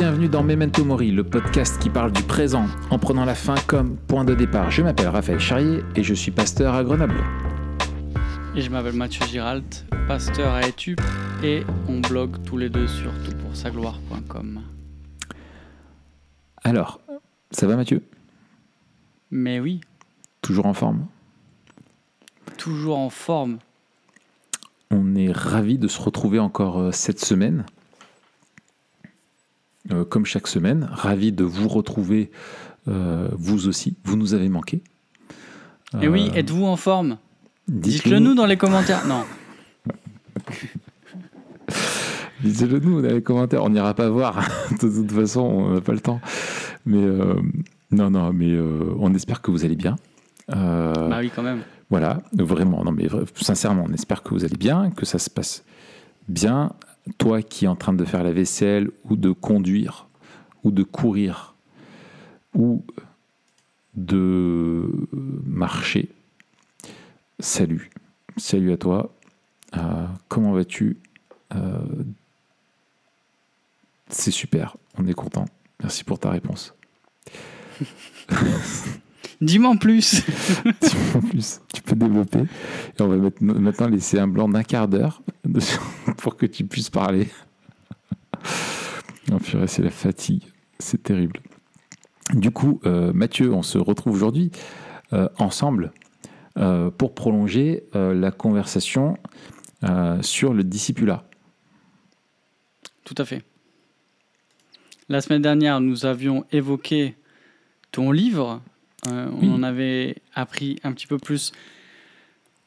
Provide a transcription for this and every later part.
Bienvenue dans Memento Mori, le podcast qui parle du présent en prenant la fin comme point de départ. Je m'appelle Raphaël Charrier et je suis pasteur à Grenoble. Et je m'appelle Mathieu Giralt, pasteur à Etup et on blogue tous les deux sur toutpoursagloire.com. Alors, ça va Mathieu? Mais oui, Toujours en forme? Toujours en forme. On est ravis de se retrouver encore euh, cette semaine. Euh, comme chaque semaine, ravis de vous retrouver, euh, vous aussi. Vous nous avez manqué. Et oui, Euh, êtes-vous en forme? dites-le nous dans les commentaires. Non, Dites-le nous dans les commentaires, on n'ira pas voir. de toute façon, on n'a pas le temps. Mais non, non, mais on espère que vous allez bien. Bah oui quand même. Voilà, vraiment, non mais sincèrement, on espère que vous allez bien, que ça se passe bien. Toi qui es en train de faire la vaisselle ou de conduire ou de courir ou de marcher, salut. Salut à toi. Euh, comment vas-tu? Euh, C'est super, on est content. Merci pour ta réponse. Dis-moi en plus. en plus, tu peux développer. Et on va mettre- maintenant laisser un blanc d'un quart d'heure pour que tu puisses parler. Oh purée, c'est la fatigue. C'est terrible. Du coup, euh, Mathieu, on se retrouve aujourd'hui euh, ensemble euh, pour prolonger euh, la conversation euh, sur le discipulat. Tout à fait. La semaine dernière, nous avions évoqué ton livre. Euh, Oui. On en avait appris un petit peu plus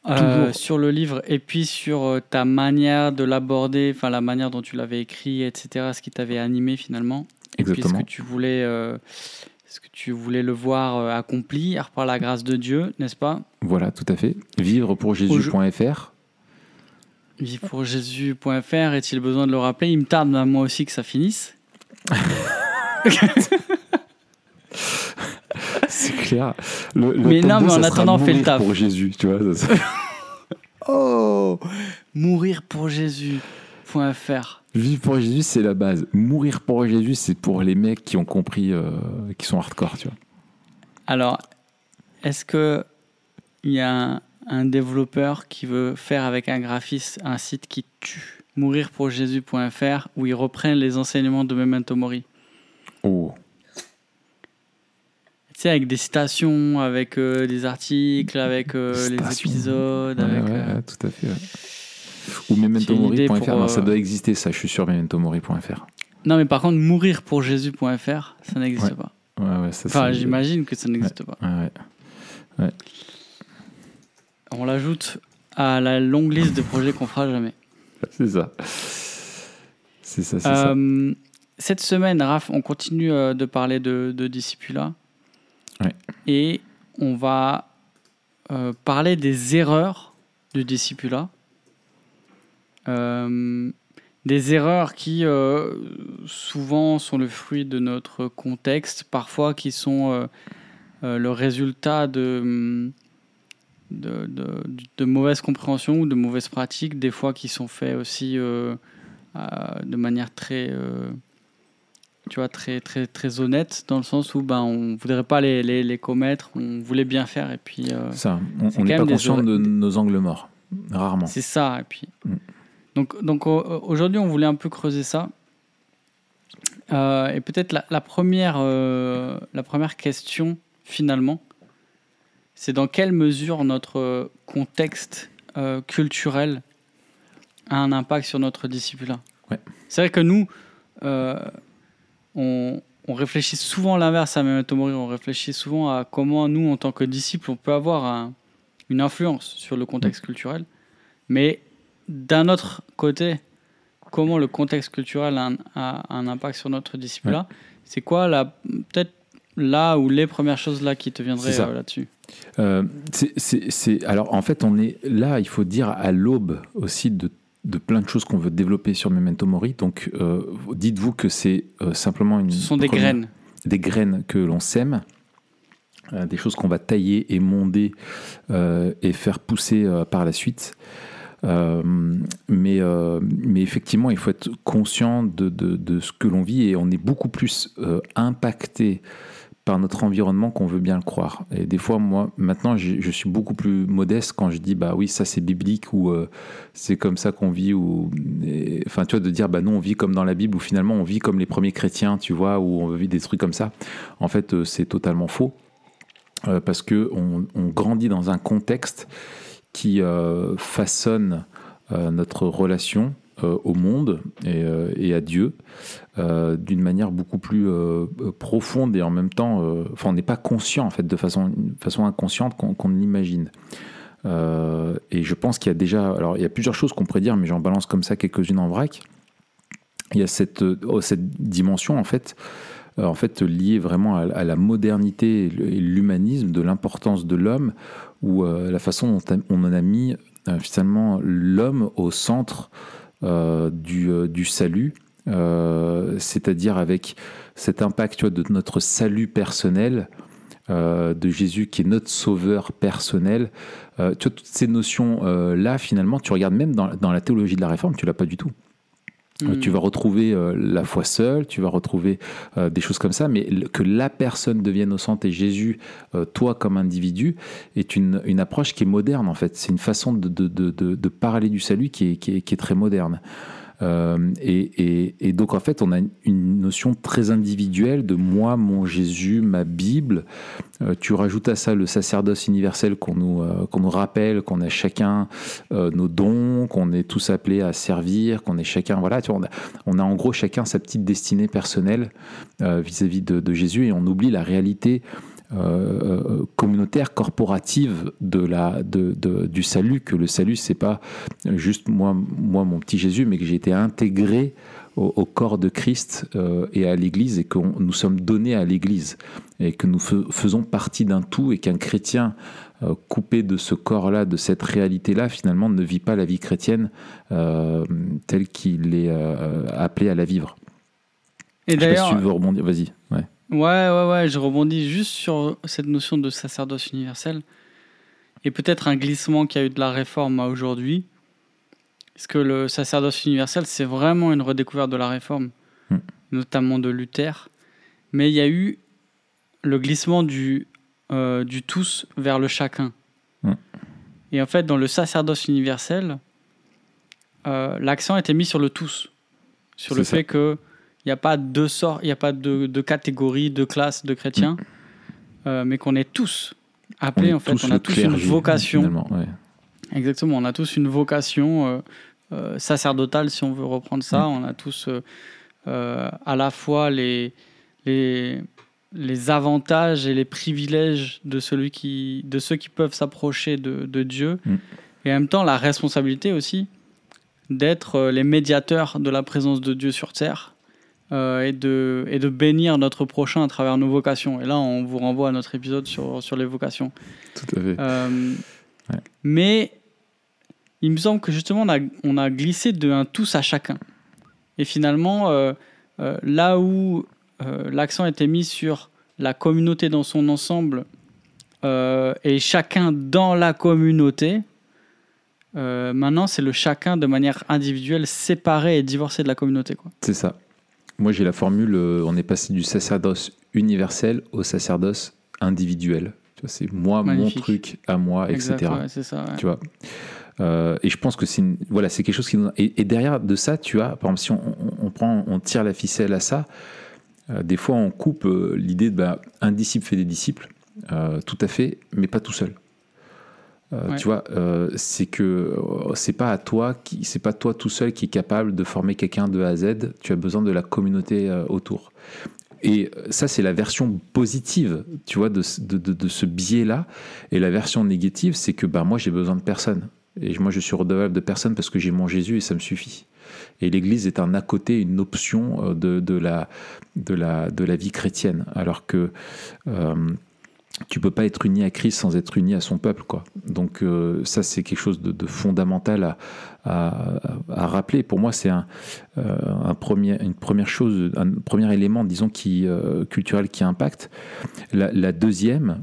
euh, sur le livre et puis sur euh, ta manière de l'aborder, enfin la manière dont tu l'avais écrit, etc. Ce qui t'avait animé finalement. Et puis ce Exactement. que tu voulais, euh, ce que tu voulais le voir accomplir par la grâce de Dieu, n'est-ce pas? Voilà, tout à fait. Vivre pour Jésus.fr. Vivrepourjésus.fr, est-il besoin de le rappeler? Il me tarde à moi aussi que ça finisse. C'est clair. Le, le Mais non, mais en attendant, fais le mourir taf. pour Jésus, tu vois. ça- Oh Mourir pour Jésus.fr. Vivre pour Jésus, c'est la base. Mourir pour Jésus, c'est pour les mecs qui ont compris, euh, qui sont hardcore, tu vois. Alors, est-ce que il y a un, un développeur qui veut faire avec un graphiste un site qui tue? Mourirpourjésus.fr où ils reprennent les enseignements de Memento Mori Oh, sais, avec des citations, avec euh, des articles, avec euh, les épisodes, ouais, avec... ouais, euh, tout à fait. ouais. Ou mementomori.fr. pour, ça euh, doit exister, ça. Je suis sur mementomori.fr. Non, mais par contre, mourirpourjésus.fr, ça n'existe pas. Ouais, ouais, ça, Enfin, j'imagine que ça n'existe pas. On l'ajoute à la longue liste de projets qu'on fera jamais. C'est ça. C'est ça, c'est ça. Euh, cette semaine, Raph, on continue euh, de parler de, de discipulat. Et on va euh, parler des erreurs du discipulat. Euh, des erreurs qui euh, souvent sont le fruit de notre contexte, parfois qui sont euh, le résultat de, de, de, mauvaises compréhensions ou de mauvaises pratiques, des fois qui sont faits aussi de manière très, tu vois, très, très, très honnête, dans le sens où ben, on voudrait pas les, les, les commettre, on voulait bien faire, et puis euh, ça, on n'est pas des conscient de nos angles morts. Rarement. c'est ça. Et puis, Mm. donc, donc au- aujourd'hui, on voulait un peu creuser ça. Euh, et peut-être la, la première, euh, la première question, finalement, c'est dans quelle mesure notre contexte culturel a un impact sur notre discipline? Ouais. C'est vrai que nous, on, on réfléchit souvent à l'inverse à Memento Mori. On réfléchit souvent à comment nous, en tant que disciples, on peut avoir un- une influence sur le contexte culturel. Mais d'un autre côté, comment le contexte culturel a un, a un impact sur notre discipline C'est quoi la peut-être là ou les premières choses là qui te viendraient euh, là-dessus? Euh, c'est- alors en fait, on est là, il faut dire, à l'aube aussi de, de plein de choses qu'on veut développer sur Memento Mori. Donc euh, dites-vous que c'est euh, simplement une. Ce sont des première- graines. Des graines que l'on sème, euh, des choses qu'on va tailler et monder euh, et faire pousser par la suite. mais, mais effectivement, il faut être conscient de, de, de ce que l'on vit et on est beaucoup plus impacté par notre environnement qu'on veut bien le croire. Et des fois, moi, maintenant, je, suis beaucoup plus modeste quand je dis, bah oui, ça c'est biblique ou euh, c'est comme ça qu'on vit. Ou, enfin, tu vois, de dire, bah non, on vit comme dans la Bible ou finalement on vit comme les premiers chrétiens, tu vois, ou on vit des trucs comme ça. En fait, euh, c'est totalement faux euh, parce que on, grandit dans un contexte qui façonne notre relation au monde et, euh, à Dieu euh, d'une manière beaucoup plus profonde et en même temps, enfin, on n'est pas conscient en fait de façon, façon inconsciente qu'on l'imagine. et je pense qu'il y a déjà, alors il y a plusieurs choses qu'on pourrait dire, mais j'en balance comme ça quelques-unes en vrac. Il y a cette, oh, cette dimension en fait, en fait liée vraiment à, la modernité et l'humanisme, de l'importance de l'homme, ou la façon dont on en a mis finalement l'homme au centre euh, du, euh, du, salut, euh, c'est-à-dire avec cet impact de notre salut personnel, de Jésus qui est notre sauveur personnel. toutes ces notions-là, finalement, tu regardes même dans, dans, la théologie de la Réforme, tu l'as pas du tout. Euh, tu vas retrouver euh, la foi seule, tu vas retrouver euh, des choses comme ça, mais que la personne devienne au centre et Jésus, toi comme individu, est une, une, approche qui est moderne en fait. C'est une façon de, de, de, de, parler du salut qui est, qui est, qui est très moderne. Euh, et, donc en fait, on a une notion très individuelle de moi, mon Jésus, ma Bible. Euh, tu rajoutes à ça le sacerdoce universel qu'on nous, euh, nous rappelle, qu'on a chacun nos dons, qu'on est tous appelés à servir, qu'on est chacun, voilà, tu vois, on, a, en gros chacun sa petite destinée personnelle vis-à-vis de, Jésus et on oublie la réalité euh, communautaire, corporative de la, de, du salut, que le salut, c'est pas juste moi, moi, mon petit Jésus, mais que j'ai été intégré au, corps de Christ euh, et à l'Église, et que nous sommes donnés à l'Église, et que nous faisons partie d'un tout, et qu'un chrétien euh, coupé de ce corps-là, de cette réalité-là, finalement ne vit pas la vie chrétienne telle qu'il est appelé à la vivre. Et d'ailleurs, si tu veux rebondir, vas-y. Ouais. Ouais, ouais, ouais, je rebondis juste sur cette notion de sacerdoce universel et peut-être un glissement qu'il y a eu de la réforme à aujourd'hui. Est-ce que le sacerdoce universel, c'est vraiment une redécouverte de la réforme, hmm. notamment de Luther? Mais il y a eu le glissement du, euh, du tous vers le chacun. Hmm. Et en fait, dans le sacerdoce universel, euh, l'accent était mis sur le tous, sur le fait que il n'y a pas de sort, il n'y a pas de, de, catégorie, de classe de chrétiens, mm. euh, mais qu'on est tous appelés, en fait, on a tous une vocation. Exactement, on a tous une vocation euh, euh, sacerdotale, si on veut reprendre ça. Mm. On a tous à la fois les, les, les, avantages et les privilèges de, celui qui, de ceux qui peuvent s'approcher de, de, Dieu, mm. et en même temps la responsabilité aussi d'être les médiateurs de la présence de Dieu sur terre et, de, et de bénir notre prochain à travers nos vocations. Et là, on vous renvoie à notre épisode sur, sur les vocations. Tout à fait. Euh, mais il me semble que justement, on a, on a glissé de un tous à chacun. Et finalement, euh, là où l'accent était mis sur la communauté dans son ensemble et chacun dans la communauté, maintenant, c'est le chacun de manière individuelle, séparé et divorcé de la communauté. C'est ça. Moi, j'ai la formule euh, on est passé du sacerdoce universel au sacerdoce individuel. C'est moi, mon truc à moi, etc. ça, Tu vois euh, et je pense que c'est voilà, c'est quelque chose qui nous et, derrière de ça, tu as par exemple si on, prend, on tire la ficelle à ça, euh, des fois on coupe l'idée de bah, un disciple fait des disciples, tout à fait, mais pas tout seul. Euh, tu vois, euh, c'est que euh, c'est pas à toi, qui, c'est pas toi tout seul qui est capable de former quelqu'un de A à Z. Tu as besoin de la communauté autour. Et ça, c'est la version positive, tu vois, de, de, de, ce biais-là. Et la version négative, c'est que bah, moi, j'ai besoin de personne. Et moi, je suis redevable de personne parce que j'ai mon Jésus et ça me suffit. Et l'Église est un à côté, une option de, de, la, de, la, de la vie chrétienne. Alors que tu peux pas être uni à Christ sans être uni à son peuple, quoi. Donc euh, ça, c'est quelque chose de, fondamental à, rappeler. Pour moi, c'est un, un, premier, une première chose, un premier élément, disons, qui culturel qui impacte. La, deuxième,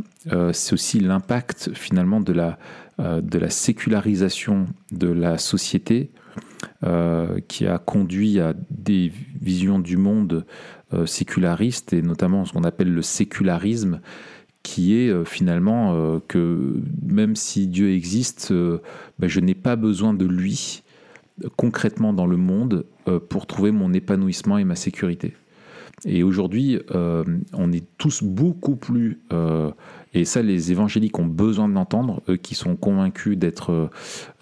c'est aussi l'impact finalement de la de la sécularisation de la société euh, qui a conduit à des visions du monde euh, sécularistes et notamment ce qu'on appelle le sécularisme, qui est euh, finalement que même si Dieu existe, ben, je n'ai pas besoin de lui concrètement dans le monde pour trouver mon épanouissement et ma sécurité. Et aujourd'hui, on est tous beaucoup plus et ça, les évangéliques ont besoin de l'entendre, eux qui sont convaincus d'être euh,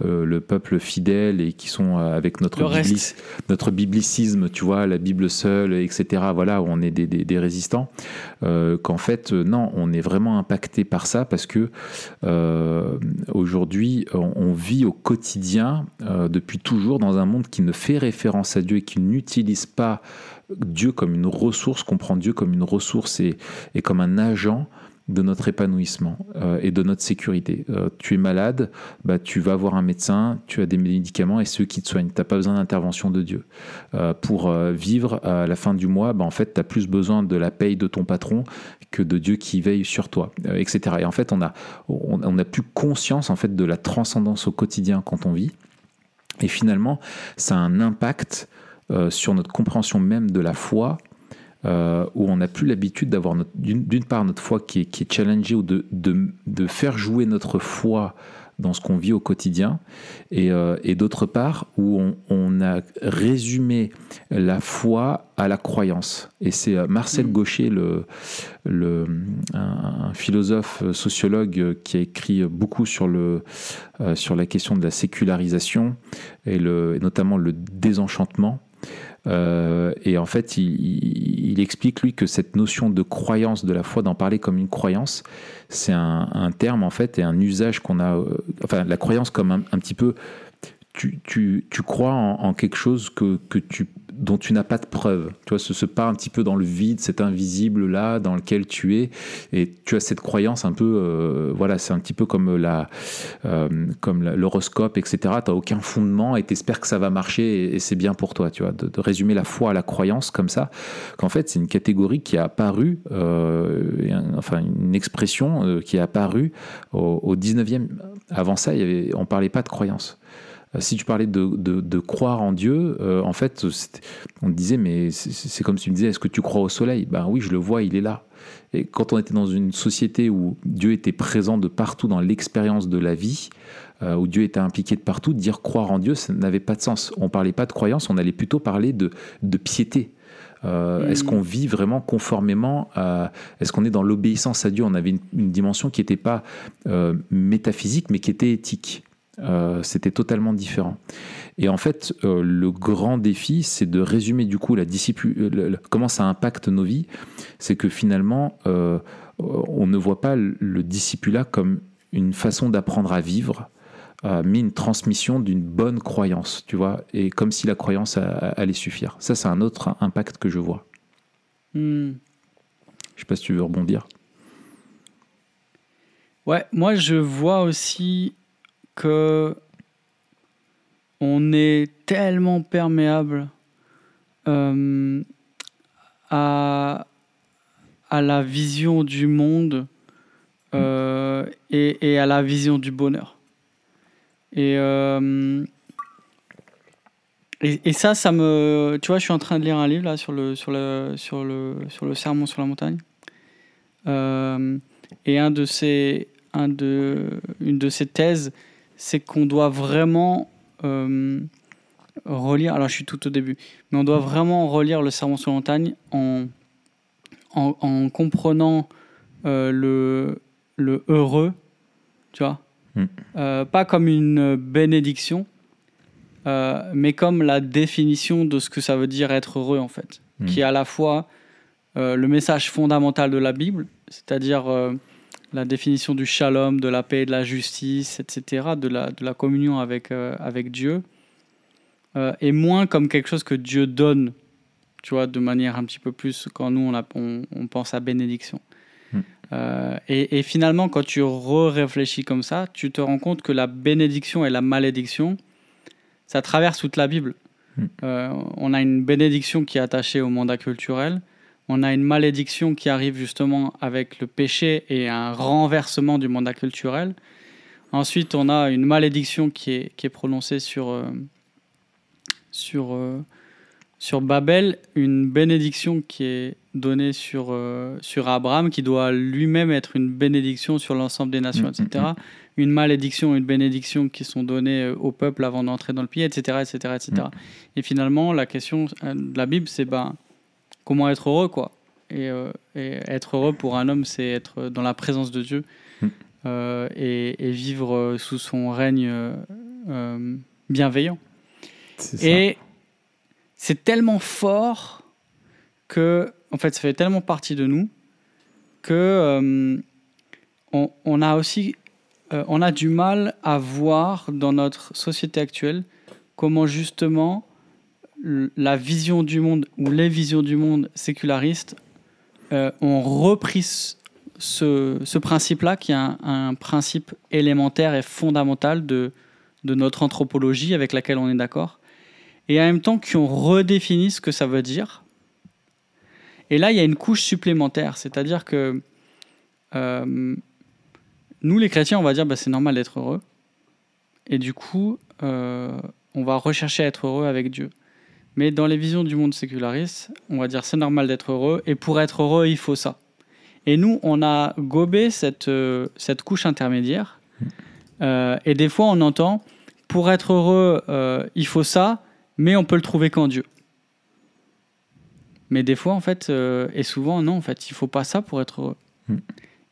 euh, le peuple fidèle et qui sont euh, avec notre, notre biblicisme, tu vois, la Bible seule, etc. Voilà, où on est des, des, résistants. Qu'en fait, non, on est vraiment impacté par ça parce que aujourd'hui, on, vit au quotidien, depuis toujours, dans un monde qui ne fait référence à Dieu et qui n'utilise pas Dieu comme une ressource, comprend Dieu comme une ressource et, et comme un agent de notre épanouissement euh, et de notre sécurité. Euh, tu es malade, bah, tu vas voir un médecin, tu as des médicaments et ceux qui te soignent. Tu n'as pas besoin d'intervention de Dieu. Euh, pour vivre à la fin du mois, bah, en fait, tu as plus besoin de la paye de ton patron que de Dieu qui veille sur toi, etc. Et en fait, on a, on, a plus conscience en fait, de la transcendance au quotidien quand on vit. Et finalement, ça a un impact sur notre compréhension même de la foi euh, où on n'a plus l'habitude d'avoir d'une part notre foi qui est, qui est challengée ou de, de, de, faire jouer notre foi dans ce qu'on vit au quotidien, et, euh, et d'autre part où on, on, a résumé la foi à la croyance. Et c'est euh, Marcel mm. Gaucher, le, le, un, philosophe sociologue qui a écrit beaucoup sur, le, sur la question de la sécularisation et, le, et notamment le désenchantement. Euh, et en fait, il, explique, lui, que cette notion de croyance de la foi, d'en parler comme une croyance, c'est un, terme, en fait, et un usage qu'on a. Euh, enfin, la croyance comme un, petit peu. Tu, tu, crois en, quelque chose que tu dont tu n'as pas de preuve. Tu vois, ce, ce pas un petit peu dans le vide, cet invisible-là dans lequel tu es, et tu as cette croyance un peu, euh, voilà, c'est un petit peu comme la, euh, comme l'horoscope, etc. Tu n'as aucun fondement et tu espères que ça va marcher et, c'est bien pour toi, tu vois, de, résumer la foi à la croyance comme ça, qu'en fait c'est une catégorie qui a apparu, euh, enfin une expression qui a apparu au, au 19e. Avant ça, il y avait, on parlait pas de croyance. Euh, si tu parlais de, croire en Dieu, euh, en fait, on te disait, mais c'est comme si tu me disais, est-ce que tu crois au soleil? Ben oui, je le vois, il est là. Et quand on était dans une société où Dieu était présent de partout dans l'expérience de la vie, euh, où Dieu était impliqué de partout, dire croire en Dieu, ça n'avait pas de sens. On parlait pas de croyance, on allait plutôt parler de, piété. Est-ce qu'on vit vraiment conformément à... Est-ce qu'on est dans l'obéissance à Dieu? On avait une, dimension qui n'était pas métaphysique, mais qui était éthique. Euh, c'était totalement différent. Et en fait, euh, le grand défi, c'est de résumer du coup la discipline, comment ça impacte nos vies. C'est que finalement, euh, on ne voit pas le discipulat comme une façon d'apprendre à vivre, mais une transmission d'une bonne croyance, tu vois, et comme si la croyance allait suffire. Ça, c'est un autre impact que je vois. Hmm. Je sais pas si tu veux rebondir. Ouais, moi je vois aussi que on est tellement perméable euh, à, la vision du monde euh, et, à la vision du bonheur. Et, euh, et, ça, ça me. Tu vois, je suis en train de lire un livre là sur le, sur le, sur le, sur le sermon sur la montagne. et un de ces, une de ces thèses, c'est qu'on doit vraiment euh, relire, alors je suis tout au début, mais on doit vraiment relire le Sermon sur la montagne en, en, comprenant euh, le, le heureux, tu vois, hmm. euh, pas comme une bénédiction, mais comme la définition de ce que ça veut dire être heureux en fait, hmm. qui est à la fois le message fondamental de la Bible, c'est-à-dire la définition du shalom, de la paix, de la justice, etc., de la, de la communion avec, euh, avec Dieu, euh, et moins comme quelque chose que Dieu donne, tu vois, de manière un petit peu plus quand nous, on, on, pense à bénédiction. Hmm. Euh, et, et finalement, quand tu réfléchis comme ça, tu te rends compte que la bénédiction et la malédiction, ça traverse toute la Bible. Mm. Euh, on a une bénédiction qui est attachée au mandat culturel. On a une malédiction qui arrive justement avec le péché et un renversement du mandat culturel. Ensuite, on a une malédiction qui est, qui est prononcée sur, euh, sur, euh, sur Babel, une bénédiction qui est donnée sur, sur Abraham, qui doit lui-même être une bénédiction sur l'ensemble des nations, Mm, mm, etc. Une malédiction et une bénédiction qui sont données au peuple avant d'entrer dans le pays, etc. etc., etc. Et finalement, la question de la Bible, c'est ben, comment être heureux, quoi. Et, euh, et être heureux pour un homme, c'est être dans la présence de Dieu Mm. euh, et, et vivre sous son règne euh, euh, bienveillant. Et c'est tellement fort que, en fait, ça fait tellement partie de nous que euh, on, on a aussi, euh, on a du mal à voir dans notre société actuelle comment justement la vision du monde ou les visions du monde sécularistes euh, ont repris ce- principe-là, qui est un, principe élémentaire et fondamental de, de notre anthropologie avec laquelle on est d'accord, et en même temps qui ont redéfini ce que ça veut dire. Et là, il y a une couche supplémentaire, c'est-à-dire que euh, nous, les chrétiens, on va dire bah, c'est normal d'être heureux, et du coup, euh, on va rechercher à être heureux avec Dieu. Mais dans les visions du monde séculariste, on va dire c'est normal d'être heureux, et pour être heureux, il faut ça. Et nous, on a gobé cette, euh, cette couche intermédiaire, Euh, et des fois, on entend pour être heureux, euh, il faut ça, mais on peut le trouver qu'en Dieu. Mais des fois, en fait, et souvent, non, en fait, il faut pas ça pour être heureux. Mm.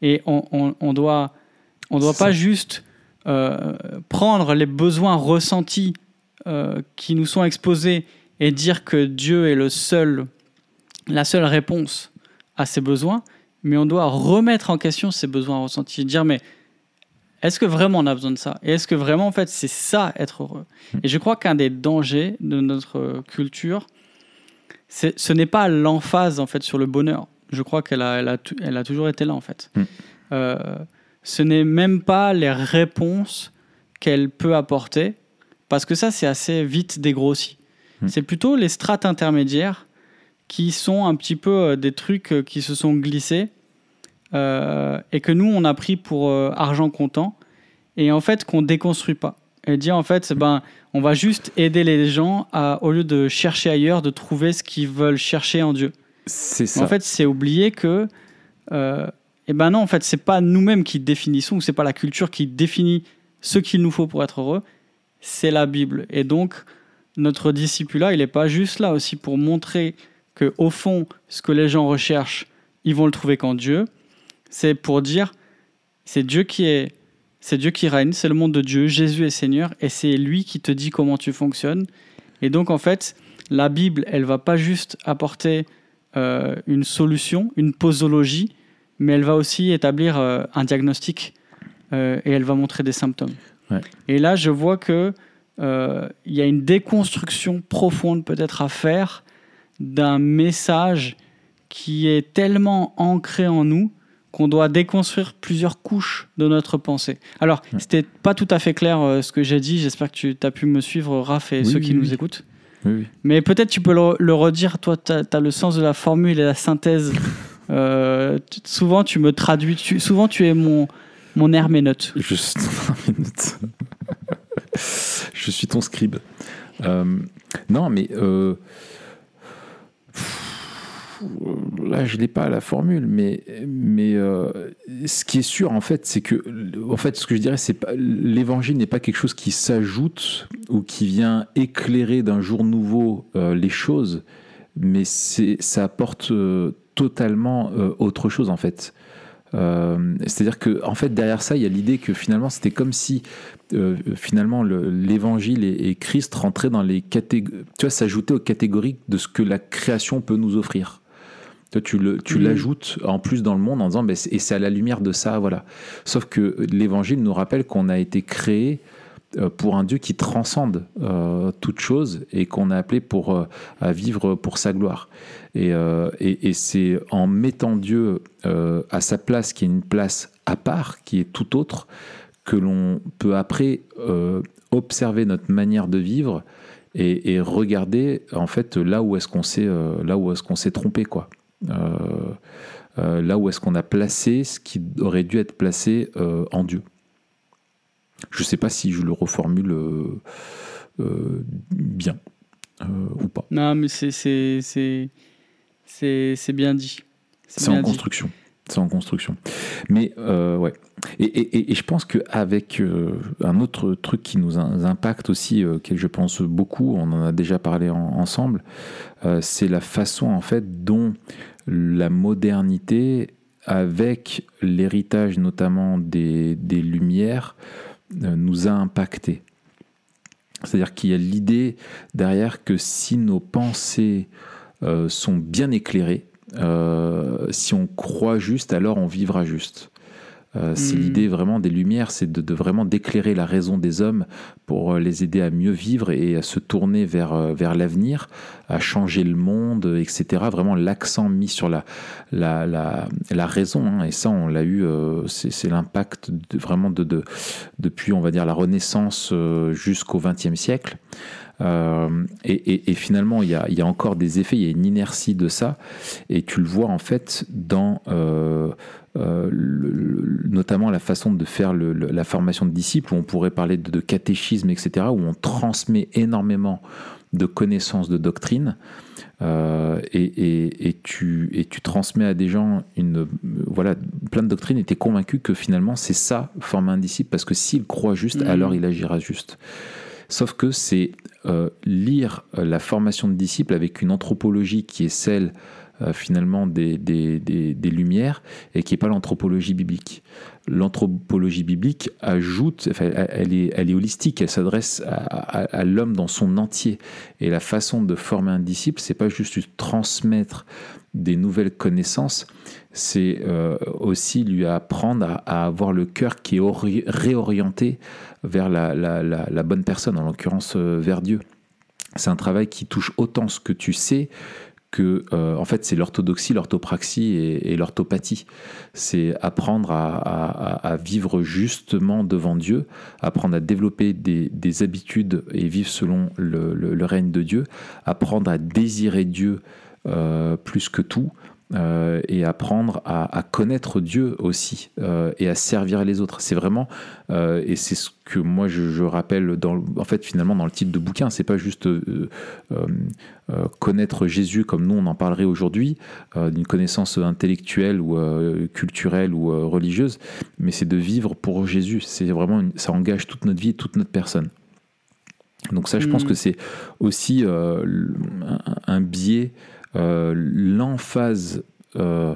Et on, on, on doit, on doit pas ça. juste prendre les besoins ressentis qui nous sont exposés et dire que Dieu est le seul, la seule réponse à ces besoins, mais on doit remettre en question ces besoins ressentis, dire mais est-ce que vraiment on a besoin de ça? Et est-ce que vraiment en fait c'est ça être heureux? Et je crois qu'un des dangers de notre culture, ce n'est pas l'emphase en fait sur le bonheur. Je crois qu'elle a, elle a, tou- elle a toujours été là en fait. Mm. Euh, ce n'est même pas les réponses qu'elle peut apporter, parce que ça c'est assez vite dégrossi. Mm. C'est plutôt les strates intermédiaires qui sont un petit peu euh, des trucs euh, qui se sont glissés euh, et que nous on a pris pour euh, argent comptant et en fait qu'on déconstruit pas et dire en fait ben on va juste aider les gens à au lieu de chercher ailleurs de trouver ce qu'ils veulent chercher en Dieu C'est ça. en fait c'est oublier que euh, et ben non en fait c'est pas nous-mêmes qui définissons ou c'est pas la culture qui définit ce qu'il nous faut pour être heureux c'est la Bible et donc notre discipulat il est pas juste là aussi pour montrer que au fond ce que les gens recherchent ils vont le trouver qu'en Dieu c'est pour dire c'est Dieu qui est c'est Dieu qui règne, c'est le monde de Dieu, Jésus est Seigneur et c'est lui qui te dit comment tu fonctionnes. Et donc en fait, la Bible, elle va pas juste apporter euh, une solution, une posologie, mais elle va aussi établir euh, un diagnostic euh, et elle va montrer des symptômes. Ouais. Et là, je vois que euh, il y a une déconstruction profonde peut-être à faire d'un message qui est tellement ancré en nous qu'on doit déconstruire plusieurs couches de notre pensée. Alors, Ouais. c'était pas tout à fait clair euh, ce que j'ai dit. J'espère que tu as pu me suivre, Raph, et Oui, ceux oui, qui nous écoutent. Mais peut-être tu peux le, le redire. Toi, tu as, le sens de la formule et la synthèse. Euh, souvent, tu me traduis. tu- souvent, tu es mon, mon herméneute. Juste minute. Je suis ton scribe. Euh, non, mais euh, là, je n'ai pas la formule, mais, mais euh, ce qui est sûr, en fait, c'est que, en fait, ce que je dirais, c'est pas l'évangile n'est pas quelque chose qui s'ajoute ou qui vient éclairer d'un jour nouveau les choses, mais c'est ça apporte totalement autre chose, en fait. Euh, C'est-à-dire que, en fait, derrière ça, il y a l'idée que finalement, c'était comme si euh, finalement le- l'Évangile et, et Christ rentraient dans les catégories, tu vois, s'ajoutaient aux catégories de ce que la création peut nous offrir. Toi, tu le- tu l'ajoutes en plus dans le monde en disant, ben, et c'est à la lumière de ça, voilà. Sauf que l'Évangile nous rappelle qu'on a été créé pour un Dieu qui transcende toute chose et qu'on a appelé pour, à vivre pour sa gloire. Et, et, c'est en mettant Dieu à sa place, qui est une place à part, qui est tout autre, que l'on peut après observer notre manière de vivre et, regarder en fait là où est-ce qu'on s'est là est-ce qu'on s'est trompé quoi. Euh, là où est-ce qu'on a placé ce qui aurait dû être placé euh, en Dieu. Je ne sais pas si je le reformule euh, bien ou pas. Non, mais c'est bien dit. C'est en construction. C'est en construction. Mais ouais. Et, je pense qu'avec un autre truc qui nous impacte aussi, auquel je pense beaucoup, on en a déjà parlé ensemble, c'est la façon en fait dont la modernité avec l'héritage notamment des, Lumières euh, nous a impacté. C'est-à-dire qu'il y a l'idée derrière que si nos pensées euh, sont bien éclairées, euh, si on croit juste, alors on vivra juste. Euh, c'est hmm. l'idée vraiment des lumières, c'est de, vraiment d'éclairer la raison des hommes pour euh, les aider à mieux vivre et à se tourner vers, euh, vers l'avenir, à changer le monde, etc. Vraiment l'accent mis sur la, la, la, raison. Hein. et ça, on l'a eu, c'est l'impact vraiment de, de, depuis, on va dire, la Renaissance jusqu'au XXe siècle. Et, finalement, il y, a, il y, a, encore des effets, il y a une inertie de ça, et tu le vois en fait dans euh, notamment la façon de faire la formation de disciples, où on pourrait parler de, catéchisme, etc., où on transmet énormément de connaissances de doctrine. Euh, et, tu, et tu transmets à des gens une, voilà, plein de doctrines et tu es convaincu que finalement c'est ça, former un disciple, parce que s'il croit juste, mmh. alors il agira juste. Sauf que c'est euh, lire la formation de disciples avec une anthropologie qui est celle euh, finalement des, lumières et qui n'est pas l'anthropologie biblique. L'anthropologie biblique ajoute, elle, est, elle est holistique, elle s'adresse à, l'homme dans son entier. Et la façon de former un disciple, c'est pas juste transmettre des nouvelles connaissances, c'est euh, aussi lui apprendre à, avoir le cœur qui est réorienté vers la bonne personne, en l'occurrence euh, vers Dieu. C'est un travail qui touche autant ce que tu sais que, euh, en fait, c'est l'orthodoxie, l'orthopraxie et, l'orthopathie. C'est apprendre à, vivre justement devant Dieu, apprendre à développer des, habitudes et vivre selon le, règne de Dieu, apprendre à désirer Dieu euh, plus que tout, euh, et apprendre à, connaître Dieu aussi euh, et à servir les autres. C'est vraiment, euh, et c'est ce que moi je, rappelle, dans, en fait finalement dans le titre de bouquin, c'est pas juste connaître Jésus comme nous on en parlerait aujourd'hui, d'une connaissance intellectuelle ou culturelle ou religieuse, mais c'est de vivre pour Jésus. C'est vraiment, ça engage toute notre vie, toute notre personne. Donc ça, je pense mm. que c'est aussi un biais l'emphase euh,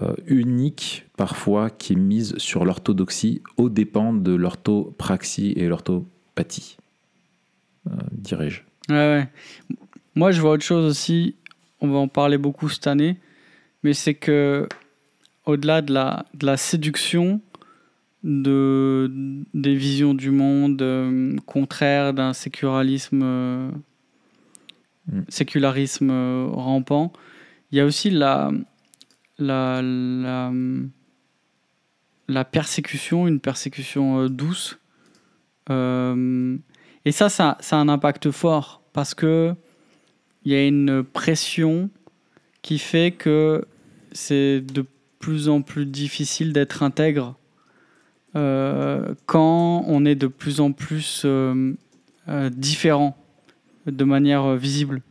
euh, unique parfois qui est mise sur l'orthodoxie aux dépens de l'orthopraxie et l'orthopathie, dirais-je. Moi, je vois autre chose aussi. On va en parler beaucoup cette année, mais c'est que au-delà de la, séduction de, des visions du monde contraires d'un sécularisme Mm. Sécularisme euh, rampant. Il y a aussi la, la, la, persécution, une persécution euh, douce. Euh, et ça, ça, ça, a un impact fort parce que il y a une pression qui fait que c'est de plus en plus difficile d'être intègre quand on est de plus en plus différent de manière euh, visible.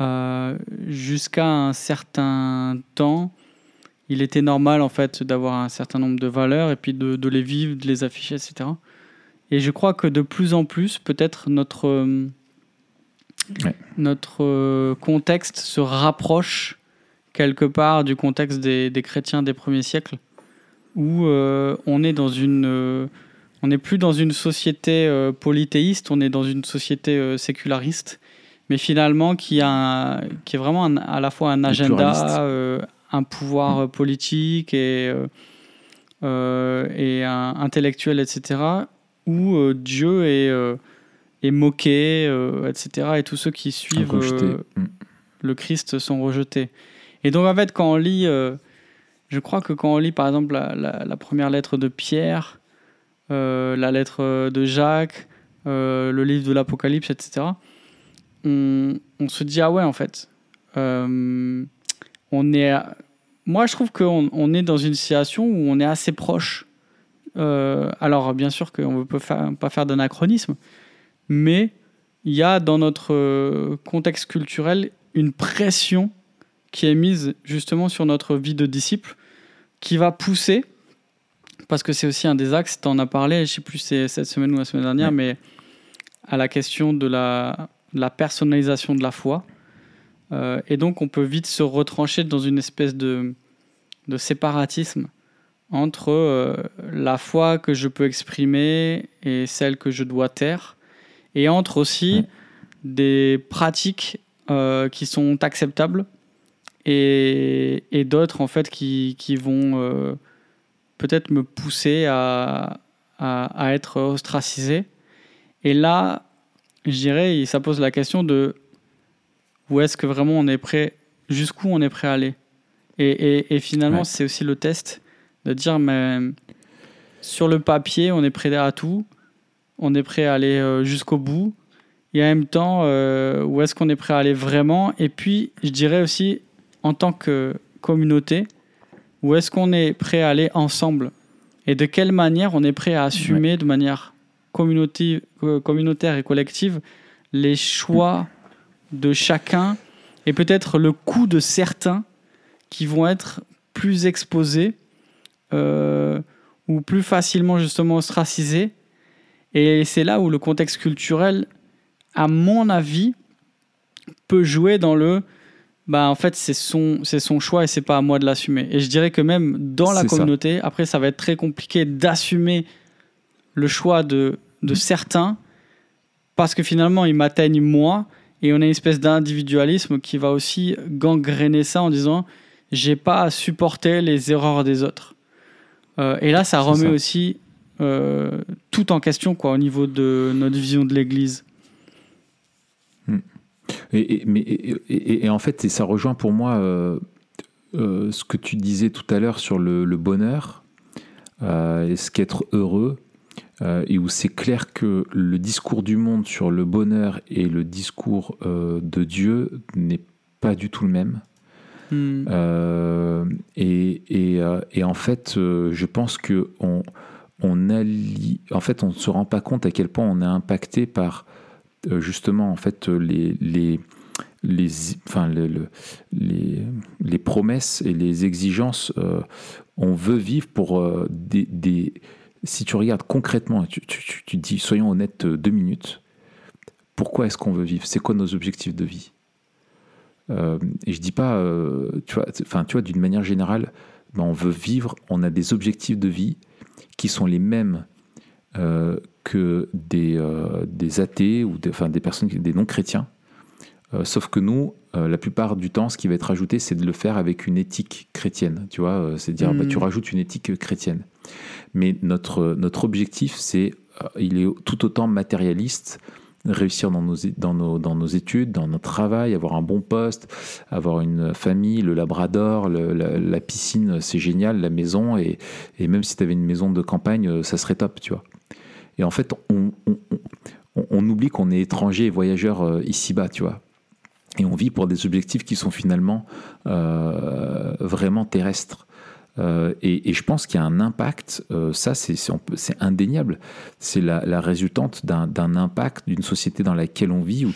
Euh, jusqu'à un certain temps, il était normal en fait d'avoir un certain nombre de valeurs et puis de, les vivre, de les afficher, etc. Et je crois que de plus en plus, peut-être notre, euh, notre contexte se rapproche quelque part du contexte des, des chrétiens des premiers siècles, où on est dans une on n'est plus dans une société euh, polythéiste, on est dans une société euh, séculariste, mais finalement qui, a qui est vraiment à la fois un agenda, euh, un pouvoir politique et, et un intellectuel, etc., où Dieu est, est moqué, etc. Et tous ceux qui suivent Mm. le Christ sont rejetés. Et donc en fait, quand on lit, euh, je crois que quand on lit par exemple la, la- la première lettre de Pierre, la lettre de Jacques, euh, le livre de l'Apocalypse, etc., on, se dit ah ouais en fait, euh, on est, moi je trouve qu'on on est dans une situation où on est assez proche. Euh, alors bien sûr qu'on ne peut pas faire d'anachronisme, mais il y a dans notre euh, contexte culturel une pression qui est mise justement sur notre vie de disciple, qui va pousser, parce que c'est aussi un des axes, tu en as parlé, je ne sais plus si c'est cette semaine ou la semaine dernière, Ouais. mais à la question de la, personnalisation de la foi. Euh, et donc on peut vite se retrancher dans une espèce de, de séparatisme entre euh, la foi que je peux exprimer et celle que je dois taire, et entre aussi Ouais. des pratiques euh, qui sont acceptables et, et d'autres en fait qui, qui vont peut-être me pousser à, à, à être ostracisé. Et là, je dirais, ça pose la question de où est-ce que vraiment on est prêt, jusqu'où on est prêt à aller. Et, et, et finalement, Ouais. c'est aussi le test de dire, mais sur le papier, on est prêt à tout, on est prêt à aller euh, jusqu'au bout, et en même temps, euh, où est-ce qu'on est prêt à aller vraiment? Et puis, je dirais aussi, en tant que communauté, où est-ce qu'on est prêt à aller ensemble Et de quelle manière on est prêt à assumer de manière communautaire et collective les choix de chacun et peut-être le coût de certains qui vont être plus exposés euh, ou plus facilement justement ostracisés. Et c'est là où le contexte culturel, à mon avis, peut jouer dans le bah en fait c'est son c'est son choix et c'est pas à moi de l'assumer. Et je dirais que même dans la ça. communauté, après ça va être très compliqué d'assumer le choix de de certains parce que finalement ils m'atteignent moi et on a une espèce d'individualisme qui va aussi gangréner ça en disant j'ai pas à supporter les erreurs des autres. Euh, et là, ça remet ça. aussi euh, tout en question quoi, au niveau de notre vision de l'Église. Et, et- mais, et, en fait, et ça rejoint pour moi euh, euh, ce que tu disais tout à l'heure sur le, le bonheur euh, et ce qu'être heureux, et où c'est clair que le discours du monde sur le bonheur et le discours de Dieu n'est pas du tout le même. Hmm. Et, en fait, je pense que on, on allie, en fait, on ne se rend pas compte à quel point on est impacté par justement en fait les les promesses et les exigences. euh, on veut vivre pour euh, des, des- Si tu regardes concrètement, tu, dis, soyons honnêtes, euh, deux minutes. Pourquoi est-ce qu'on veut vivre? C'est quoi nos objectifs de vie? Euh, Et je dis pas, euh, tu vois, enfin, tu vois, d'une manière générale, ben, on veut vivre. On a des objectifs de vie qui sont les mêmes euh, que des, euh, des athées ou des, enfin, des personnes, des non-chrétiens. Euh, sauf que nous, la plupart du temps, ce qui va être ajouté, c'est de le faire avec une éthique chrétienne. Tu vois, c'est dire, bah, Mm. tu rajoutes une éthique chrétienne. Mais notre, notre objectif, c'est, il est tout autant matérialiste, réussir dans nos, dans, nos, dans nos études, dans notre travail, avoir un bon poste, avoir une famille, le labrador, le- la, la piscine, c'est génial, la maison, et, et même si tu avais une maison de campagne, ça serait top, tu vois. Et en fait, on, oublie qu'on est étranger et voyageur euh, ici-bas, tu vois. Et on vit pour des objectifs qui sont finalement euh, vraiment terrestres. Euh, et, je pense qu'il y a un impact, ça c'est indéniable, c'est la, résultante d'un impact d'une société dans laquelle on vit,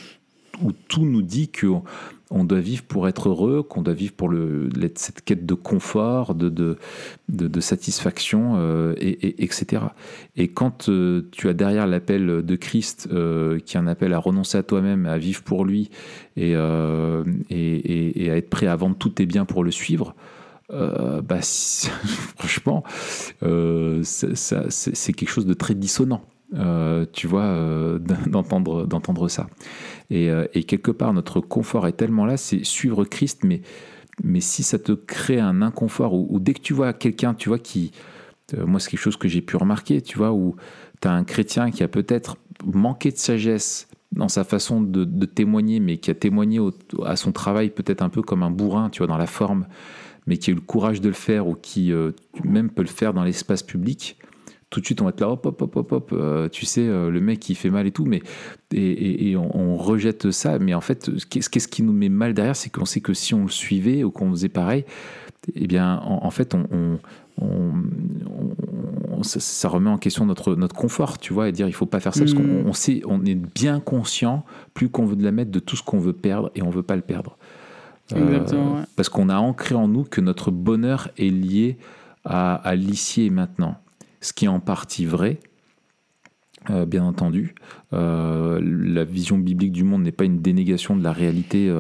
où tout nous dit qu'on on doit vivre pour être heureux, qu'on doit vivre pour cette quête de confort, de, satisfaction, euh, et, et- etc. Et quand euh, tu as derrière l'appel de Christ, euh, qui est un appel à renoncer à toi-même, à vivre pour lui, et, à être prêt à vendre tous tes biens pour le suivre, bah, franchement, c'est quelque chose de très dissonant. Euh, tu vois, euh, d'entendre ça. Et, euh, et quelque part, notre confort est tellement là, c'est suivre Christ, mais, mais si ça te crée un inconfort, ou, dès que tu vois quelqu'un, tu vois, qui, moi, c'est quelque chose que j'ai pu remarquer, tu vois, où tu as un chrétien qui a peut-être manqué de sagesse dans sa façon de, témoigner, mais qui a témoigné à son travail peut-être un peu comme un bourrin, tu vois, dans la forme, mais qui a eu le courage de le faire ou qui même peut le faire dans l'espace public, tout de suite on va être là, hop, hop, hop, hop, hop, euh, tu sais, euh, le mec il fait mal et tout, mais et, on, rejette ça, mais en fait, qu'est-ce qui nous met mal derrière, c'est qu'on sait que si on le suivait ou qu'on faisait pareil, eh bien, en, fait, on, ça, remet en question notre, notre confort, tu vois, et dire il faut pas faire ça parce qu'on mm. sait, on est bien conscient, plus qu'on veut de la mettre, de tout ce qu'on veut perdre et on veut pas le perdre. Euh, parce qu'on a ancré en nous que notre bonheur est lié à, à l'ici et maintenant. Ce qui est en partie vrai, euh, bien entendu. Euh, la vision biblique du monde n'est pas une dénégation de la réalité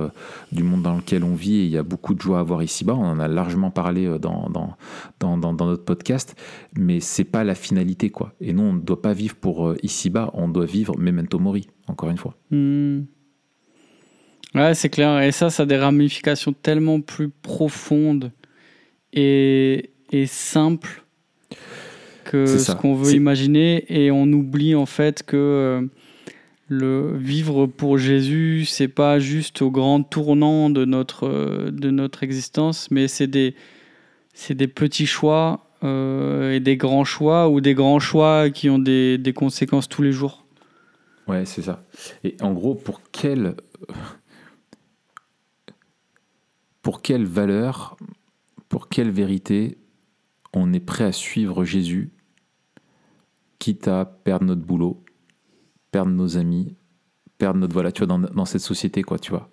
du monde dans lequel on vit et il y a beaucoup de joie à voir ici-bas. On en a largement parlé dans, notre podcast, mais c'est pas la finalité. quoi. Et nous, on ne doit pas vivre pour ici-bas, on doit vivre memento mori, encore une fois. Hmm. Ouais, c'est clair. Et ça, ça a des ramifications tellement plus profondes et simples que ce qu'on veut imaginer. Et on oublie en fait que euh, le vivre pour Jésus, c'est pas juste au grand tournant de notre, euh, de notre existence, mais c'est des, c'est des petits choix euh, et des grands choix ou des grands choix qui ont des, des conséquences tous les jours. Ouais, c'est ça. Et en gros, pour quel pour quelle valeur, pour quelle vérité on est prêt à suivre Jésus, quitte à perdre notre boulot, perdre nos amis, perdre notre voilà, tu vois, dans, cette société, quoi, tu vois.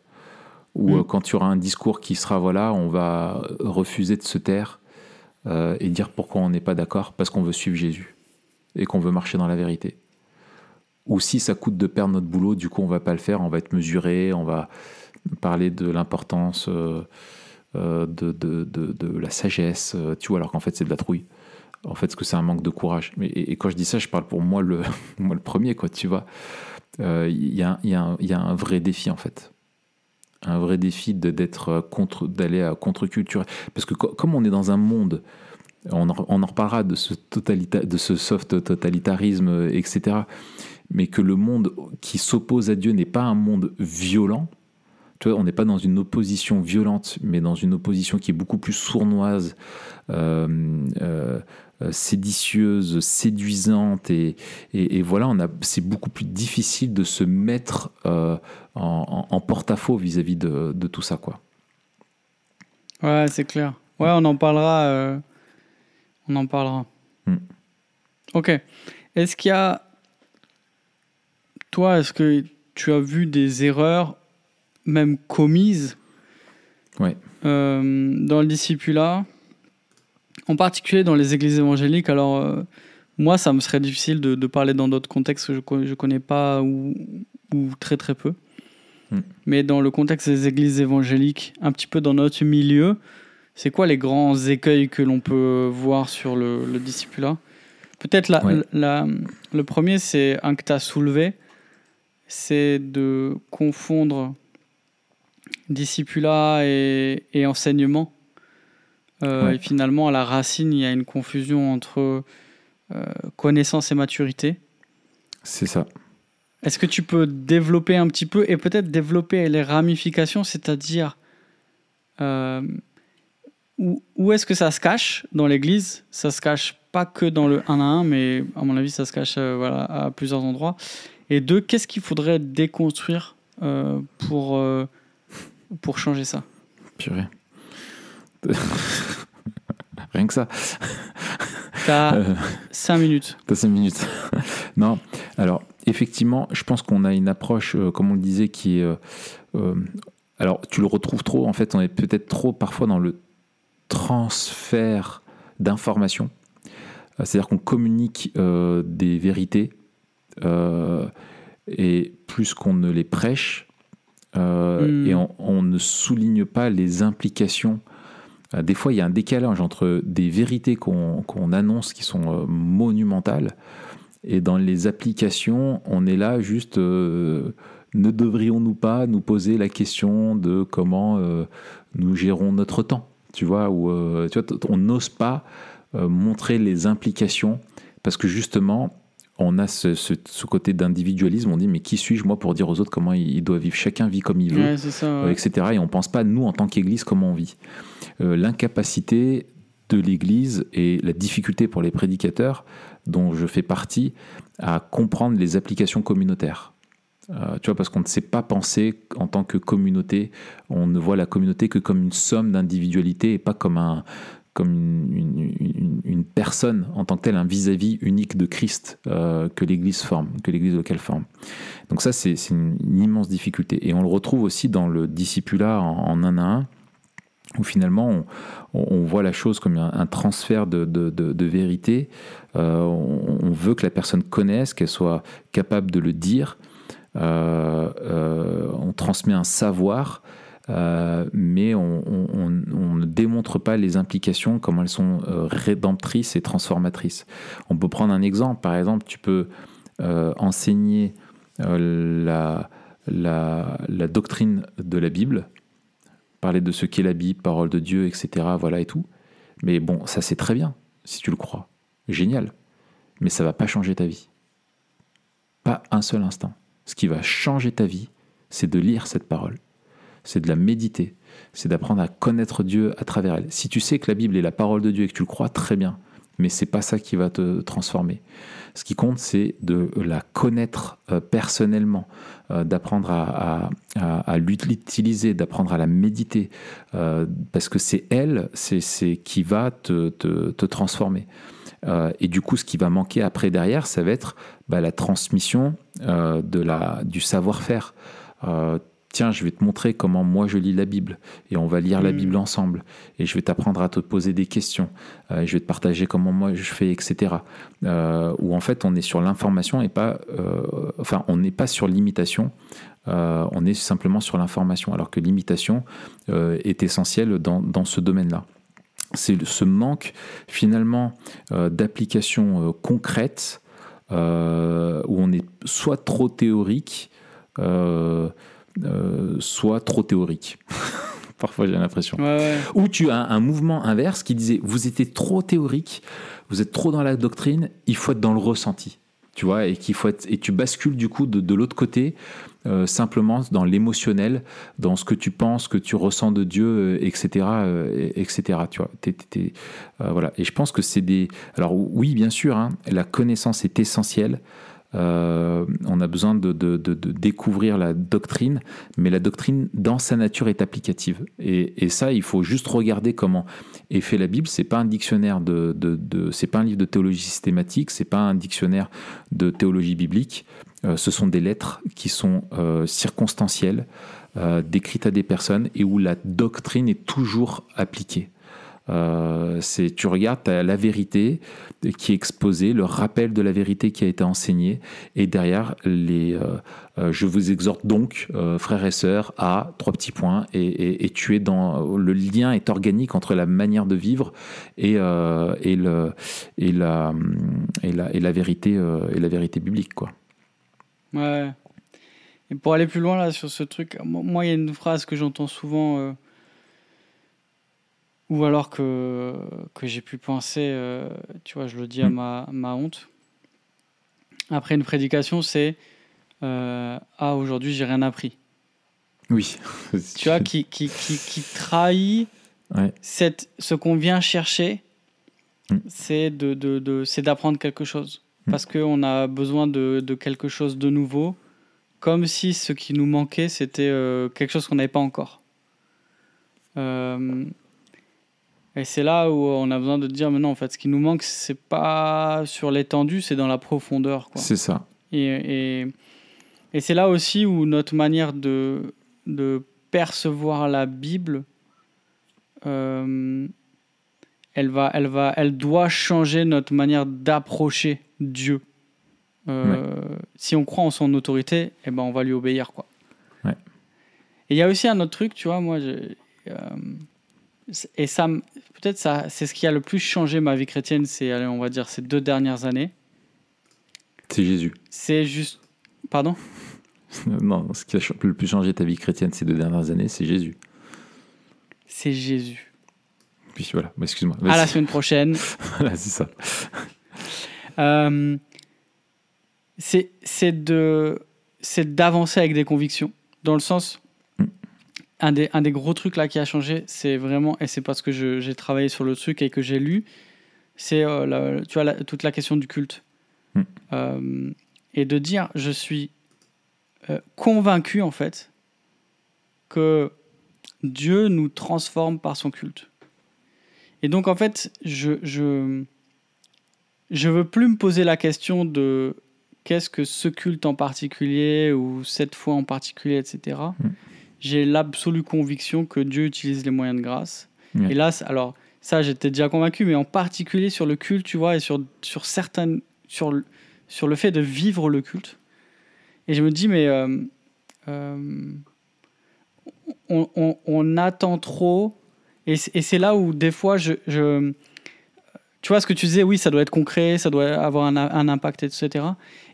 Ou mm. euh, quand tu auras un discours qui sera, voilà, on va refuser de se taire euh, et dire pourquoi on n'est pas d'accord, parce qu'on veut suivre Jésus et qu'on veut marcher dans la vérité. Ou si ça coûte de perdre notre boulot, du coup on va pas le faire, on va être mesuré, on va parler de l'importance euh, euh, de, de, de, la sagesse, tu vois, alors qu'en fait c'est de la trouille. En fait, ce que c'est un manque de courage. Et, quand je dis ça, je parle pour moi le, moi, le premier, quoi, tu vois. Il y, a, y, y, a, un vrai défi, en fait. Un vrai défi d'être contre, d'aller à contre-culture. Parce que comme on est dans un monde on en, on en, reparlera de ce, de ce soft totalitarisme, etc. Mais que le monde qui s'oppose à Dieu n'est pas un monde violent, on n'est pas dans une opposition violente, mais dans une opposition qui est beaucoup plus sournoise, euh, euh, séditieuse, séduisante, et, voilà, on a, c'est beaucoup plus difficile de se mettre euh, en, porte-à-faux vis-à-vis de, tout ça, quoi. Ouais, c'est clair. Ouais, on en parlera. on en parlera. Hmm. Ok. Est-ce qu'il y a, toi, est-ce que tu as vu des erreurs même commises euh, dans le discipulat, en particulier dans les églises évangéliques. Alors, euh, moi, ça me serait difficile de, parler dans d'autres contextes que je ne connais pas ou, ou, très très peu. Hmm. Mais dans le contexte des églises évangéliques, un petit peu dans notre milieu, c'est quoi les grands écueils que l'on peut voir sur le, le discipulat? Peut-être la, la, le premier, c'est un que tu as soulevé, c'est de confondre discipula et, et enseignement. Euh, et finalement, à la racine, il y a une confusion entre euh, connaissance et maturité. C'est ça. Est-ce que tu peux développer un petit peu et peut-être développer les ramifications, c'est-à-dire euh, où, où est-ce que ça se cache dans l'Église? Ça se cache pas que dans le 1 à 1, mais à mon avis, ça se cache voilà, à plusieurs endroits. Et deux, qu'est-ce qu'il faudrait déconstruire pour pour changer ça Purée. Rien que ça. T'as 5 euh, minutes. T'as 5 minutes. non, alors effectivement, je pense qu'on a une approche, euh, comme on le disait, qui est. Euh, alors, tu le retrouves trop, en fait, on est peut-être trop parfois dans le transfert d'informations. C'est-à-dire qu'on communique des vérités et plus qu'on ne les prêche, euh, et hmm. on, ne souligne pas les implications. Euh, des fois, il y a un décalage entre des vérités qu'on annonce qui sont euh, monumentales et dans les applications, on est là juste. ne devrions-nous pas nous poser la question de comment nous gérons notre temps Tu vois, où tu vois, on n'ose pas euh, montrer les implications, parce que justement, on a ce, ce- ce côté d'individualisme, on dit mais qui suis-je moi pour dire aux autres comment ils ils doivent vivre? Chacun vit comme il veut Ouais, euh, etc. Et on pense pas, nous, en tant qu'Église, comment on vit. Euh, L'incapacité de l'Église et la difficulté pour les prédicateurs, dont je fais partie, à comprendre les applications communautaires. Euh, tu vois, parce qu'on ne sait pas penser en tant que communauté, on ne voit la communauté que comme une somme d'individualité et pas comme, un, comme une, personne en tant que telle, un vis-à-vis unique de Christ euh, que l'Église forme, que l'Église locale forme. Donc ça, c'est une, immense difficulté. Et on le retrouve aussi dans le discipulat en, en un à un, où finalement on, voit la chose comme un, transfert de, vérité. Euh, on, veut que la personne connaisse, qu'elle soit capable de le dire. Euh, on transmet un savoir, euh, mais on, ne démontre pas les implications, comment elles sont euh, rédemptrices et transformatrices. On peut prendre un exemple. Par exemple, tu peux euh, enseigner la, la, doctrine de la Bible, parler de ce qu'est la Bible, parole de Dieu, etc. Voilà et tout. Mais bon, ça c'est très bien, si tu le crois. Génial. Mais ça va pas changer ta vie. Pas un seul instant. Ce qui va changer ta vie, c'est de lire cette parole. C'est de la méditer. C'est d'apprendre à connaître Dieu à travers elle. Si tu sais que la Bible est la parole de Dieu et que tu le crois, très bien. Mais c'est pas ça qui va te transformer. Ce qui compte, c'est de la connaître euh, personnellement, euh, d'apprendre à, l'utiliser, d'apprendre à la méditer, euh, parce que c'est elle, c'est qui va te, transformer. Et du coup, ce qui va manquer après derrière, ça va être bah, la transmission de la, du savoir-faire. Tiens, je vais te montrer comment moi je lis la Bible, et on va lire la Mm. Bible ensemble, et je vais t'apprendre à te poser des questions, euh, et je vais te partager comment moi je fais, etc. Euh, où en fait on est sur l'information et pas, euh, enfin on n'est pas sur l'imitation, on est simplement sur l'information, alors que l'imitation est essentielle dans, dans ce domaine-là. C'est ce manque finalement euh, d'application euh, concrète euh, où on est soit trop théorique, euh, soit trop théorique. Parfois j'ai l'impression. Ouais, ouais. Ou tu as un mouvement inverse qui disait vous étiez trop théorique, vous êtes trop dans la doctrine, il faut être dans le ressenti. Tu vois, et qu'il faut être, et tu bascules du coup de, de l'autre côté, euh, simplement dans l'émotionnel, dans ce que tu penses, que tu ressens de Dieu, euh, etc., euh, et- etc. Tu vois, voilà. Et je pense que c'est des. Alors oui, bien sûr, hein, la connaissance est essentielle. Euh, on a besoin de, découvrir la doctrine, mais la doctrine dans sa nature est applicative. Et, ça, il faut juste regarder comment est fait la Bible. C'est pas un dictionnaire de, c'est pas un livre de théologie systématique, c'est pas un dictionnaire de théologie biblique. Euh, ce sont des lettres qui sont euh, circonstancielles, décrites à des personnes et où la doctrine est toujours appliquée. Euh, c'est tu regardes t'as la vérité qui est exposée, le rappel de la vérité qui a été enseignée, et derrière les, euh, euh, je vous exhorte donc, frères et sœurs, à trois petits points, et, et- tu es dans le lien est organique entre la manière de vivre et, et, le, et, la, et, la, et la vérité et la vérité biblique quoi. Ouais. Et pour aller plus loin là sur ce truc, mo- moi il y a une phrase que j'entends souvent, ou alors que, que j'ai pu penser, euh, tu vois, je le dis à Mm. ma, ma honte. Après une prédication, c'est euh, Ah, aujourd'hui j'ai rien appris. Oui. Tu vois, qui, qui, qui, qui trahit Ouais. cette, ce qu'on vient chercher, Mm. c'est de, de, de- d'apprendre quelque chose. Mm. Parce qu'on a besoin de, de quelque chose de nouveau, comme si ce qui nous manquait, c'était euh, quelque chose qu'on n'avait pas encore. Euh, et c'est là où on a besoin de dire, mais non, en fait, ce qui nous manque, c'est pas sur l'étendue, c'est dans la profondeur. C'est ça. Et, et, et c'est là aussi où notre manière de, de percevoir la Bible, euh, elle, va, elle, va, elle doit changer notre manière d'approcher Dieu. Euh, Si on croit en son autorité, eh ben on va lui obéir. Quoi. Ouais. Et il y a aussi un autre truc, tu vois, moi, je- euh, et ça, peut-être ça, c'est ce qui a le plus changé ma vie chrétienne, c'est, on va dire, ces deux dernières années. C'est Jésus. C'est juste. Pardon? Non, ce qui a le plus changé ta vie chrétienne ces deux dernières années, c'est Jésus. C'est Jésus. puis voilà, excuse-moi. À la semaine prochaine. Voilà, c'est ça. Euh, c'est c'est de c'est d'avancer avec des convictions dans le sens. Un des, un des gros trucs là qui a changé c'est vraiment et c'est parce que j'ai travaillé sur le truc et que j'ai lu c'est euh, la- tu vois la- toute la question du culte Mm. Euh, et de dire je suis euh, convaincu en fait que Dieu nous transforme par son culte et donc en fait je, je je veux plus me poser la question de qu'est-ce que ce culte en particulier ou cette foi en particulier, etc. J'ai l'absolue conviction que Dieu utilise les moyens de grâce. Et là, alors ça, j'étais déjà convaincu, mais en particulier sur le culte, tu vois, et sur, sur certaines, sur, le- sur le fait de vivre le culte. Et je me dis, mais euh, euh, on, on- on attend trop, et, c'est- et c'est là où des fois je, je tu vois ce que tu disais, oui, ça doit être concret, ça doit avoir un, un impact, etc.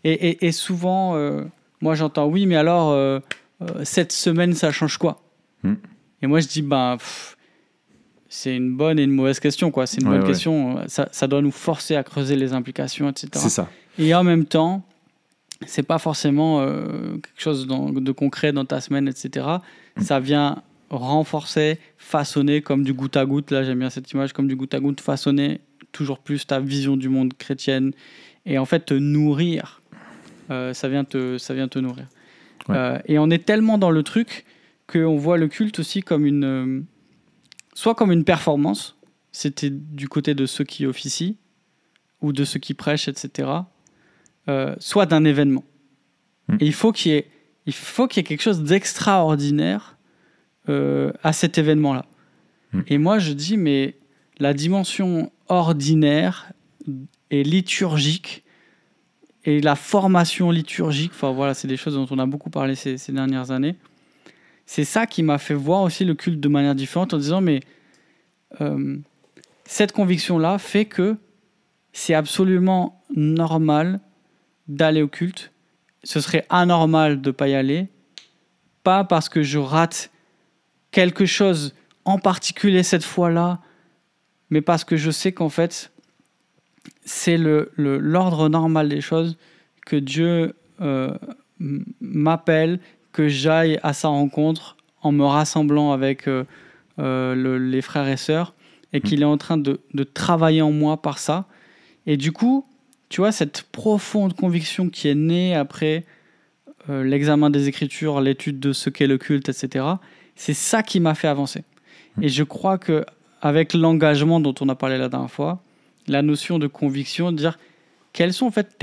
Et, et- et souvent, euh, moi j'entends, oui, mais alors, euh, cette semaine, ça change quoi Hmm. Et moi je dis, ben, c'est une bonne et une mauvaise question, quoi. C'est une Ouais, bonne ouais. question. Ça, ça doit nous forcer à creuser les implications, etc. C'est ça. Et en même temps, c'est pas forcément euh, quelque chose dans- de concret dans ta semaine, etc. Mm. Ça vient renforcer, façonner comme du goutte à goutte. Là, j'aime bien cette image comme du goutte à goutte, façonner toujours plus ta vision du monde chrétienne et en fait te nourrir. Euh, ça vient te, ça vient te nourrir. Ouais. Euh, et on est tellement dans le truc qu'on voit le culte aussi comme une, euh, soit comme une performance. C'était du côté de ceux qui officient ou de ceux qui prêchent, etc. euh, soit d'un événement. Mm. Et il faut qu'il y ait, il faut qu'il y ait quelque chose d'extraordinaire euh, à cet événement-là. Mm. Et moi, je dis, mais la dimension ordinaire et liturgique et la formation liturgique, enfin voilà, c'est des choses dont on a beaucoup parlé ces, dernières années. C'est ça qui m'a fait voir aussi le culte de manière différente en disant, mais euh, cette conviction-là fait que c'est absolument normal d'aller au culte. Ce serait anormal de ne pas y aller. Pas parce que je rate quelque chose en particulier cette fois-là, mais parce que je sais qu'en fait, c'est l'ordre le, l'ordre normal des choses, que Dieu euh, m'appelle, que j'aille à sa rencontre en me rassemblant avec euh, euh, le- les frères et sœurs, et qu'il est en train de, de travailler en moi par ça. Et du coup, tu vois, cette profonde conviction qui est née après euh, l'examen des Écritures, l'étude de ce qu'est le culte, etc., c'est ça qui m'a fait avancer. Et je crois que avec l'engagement dont on a parlé la dernière fois, la notion de conviction, de dire quelles sont en fait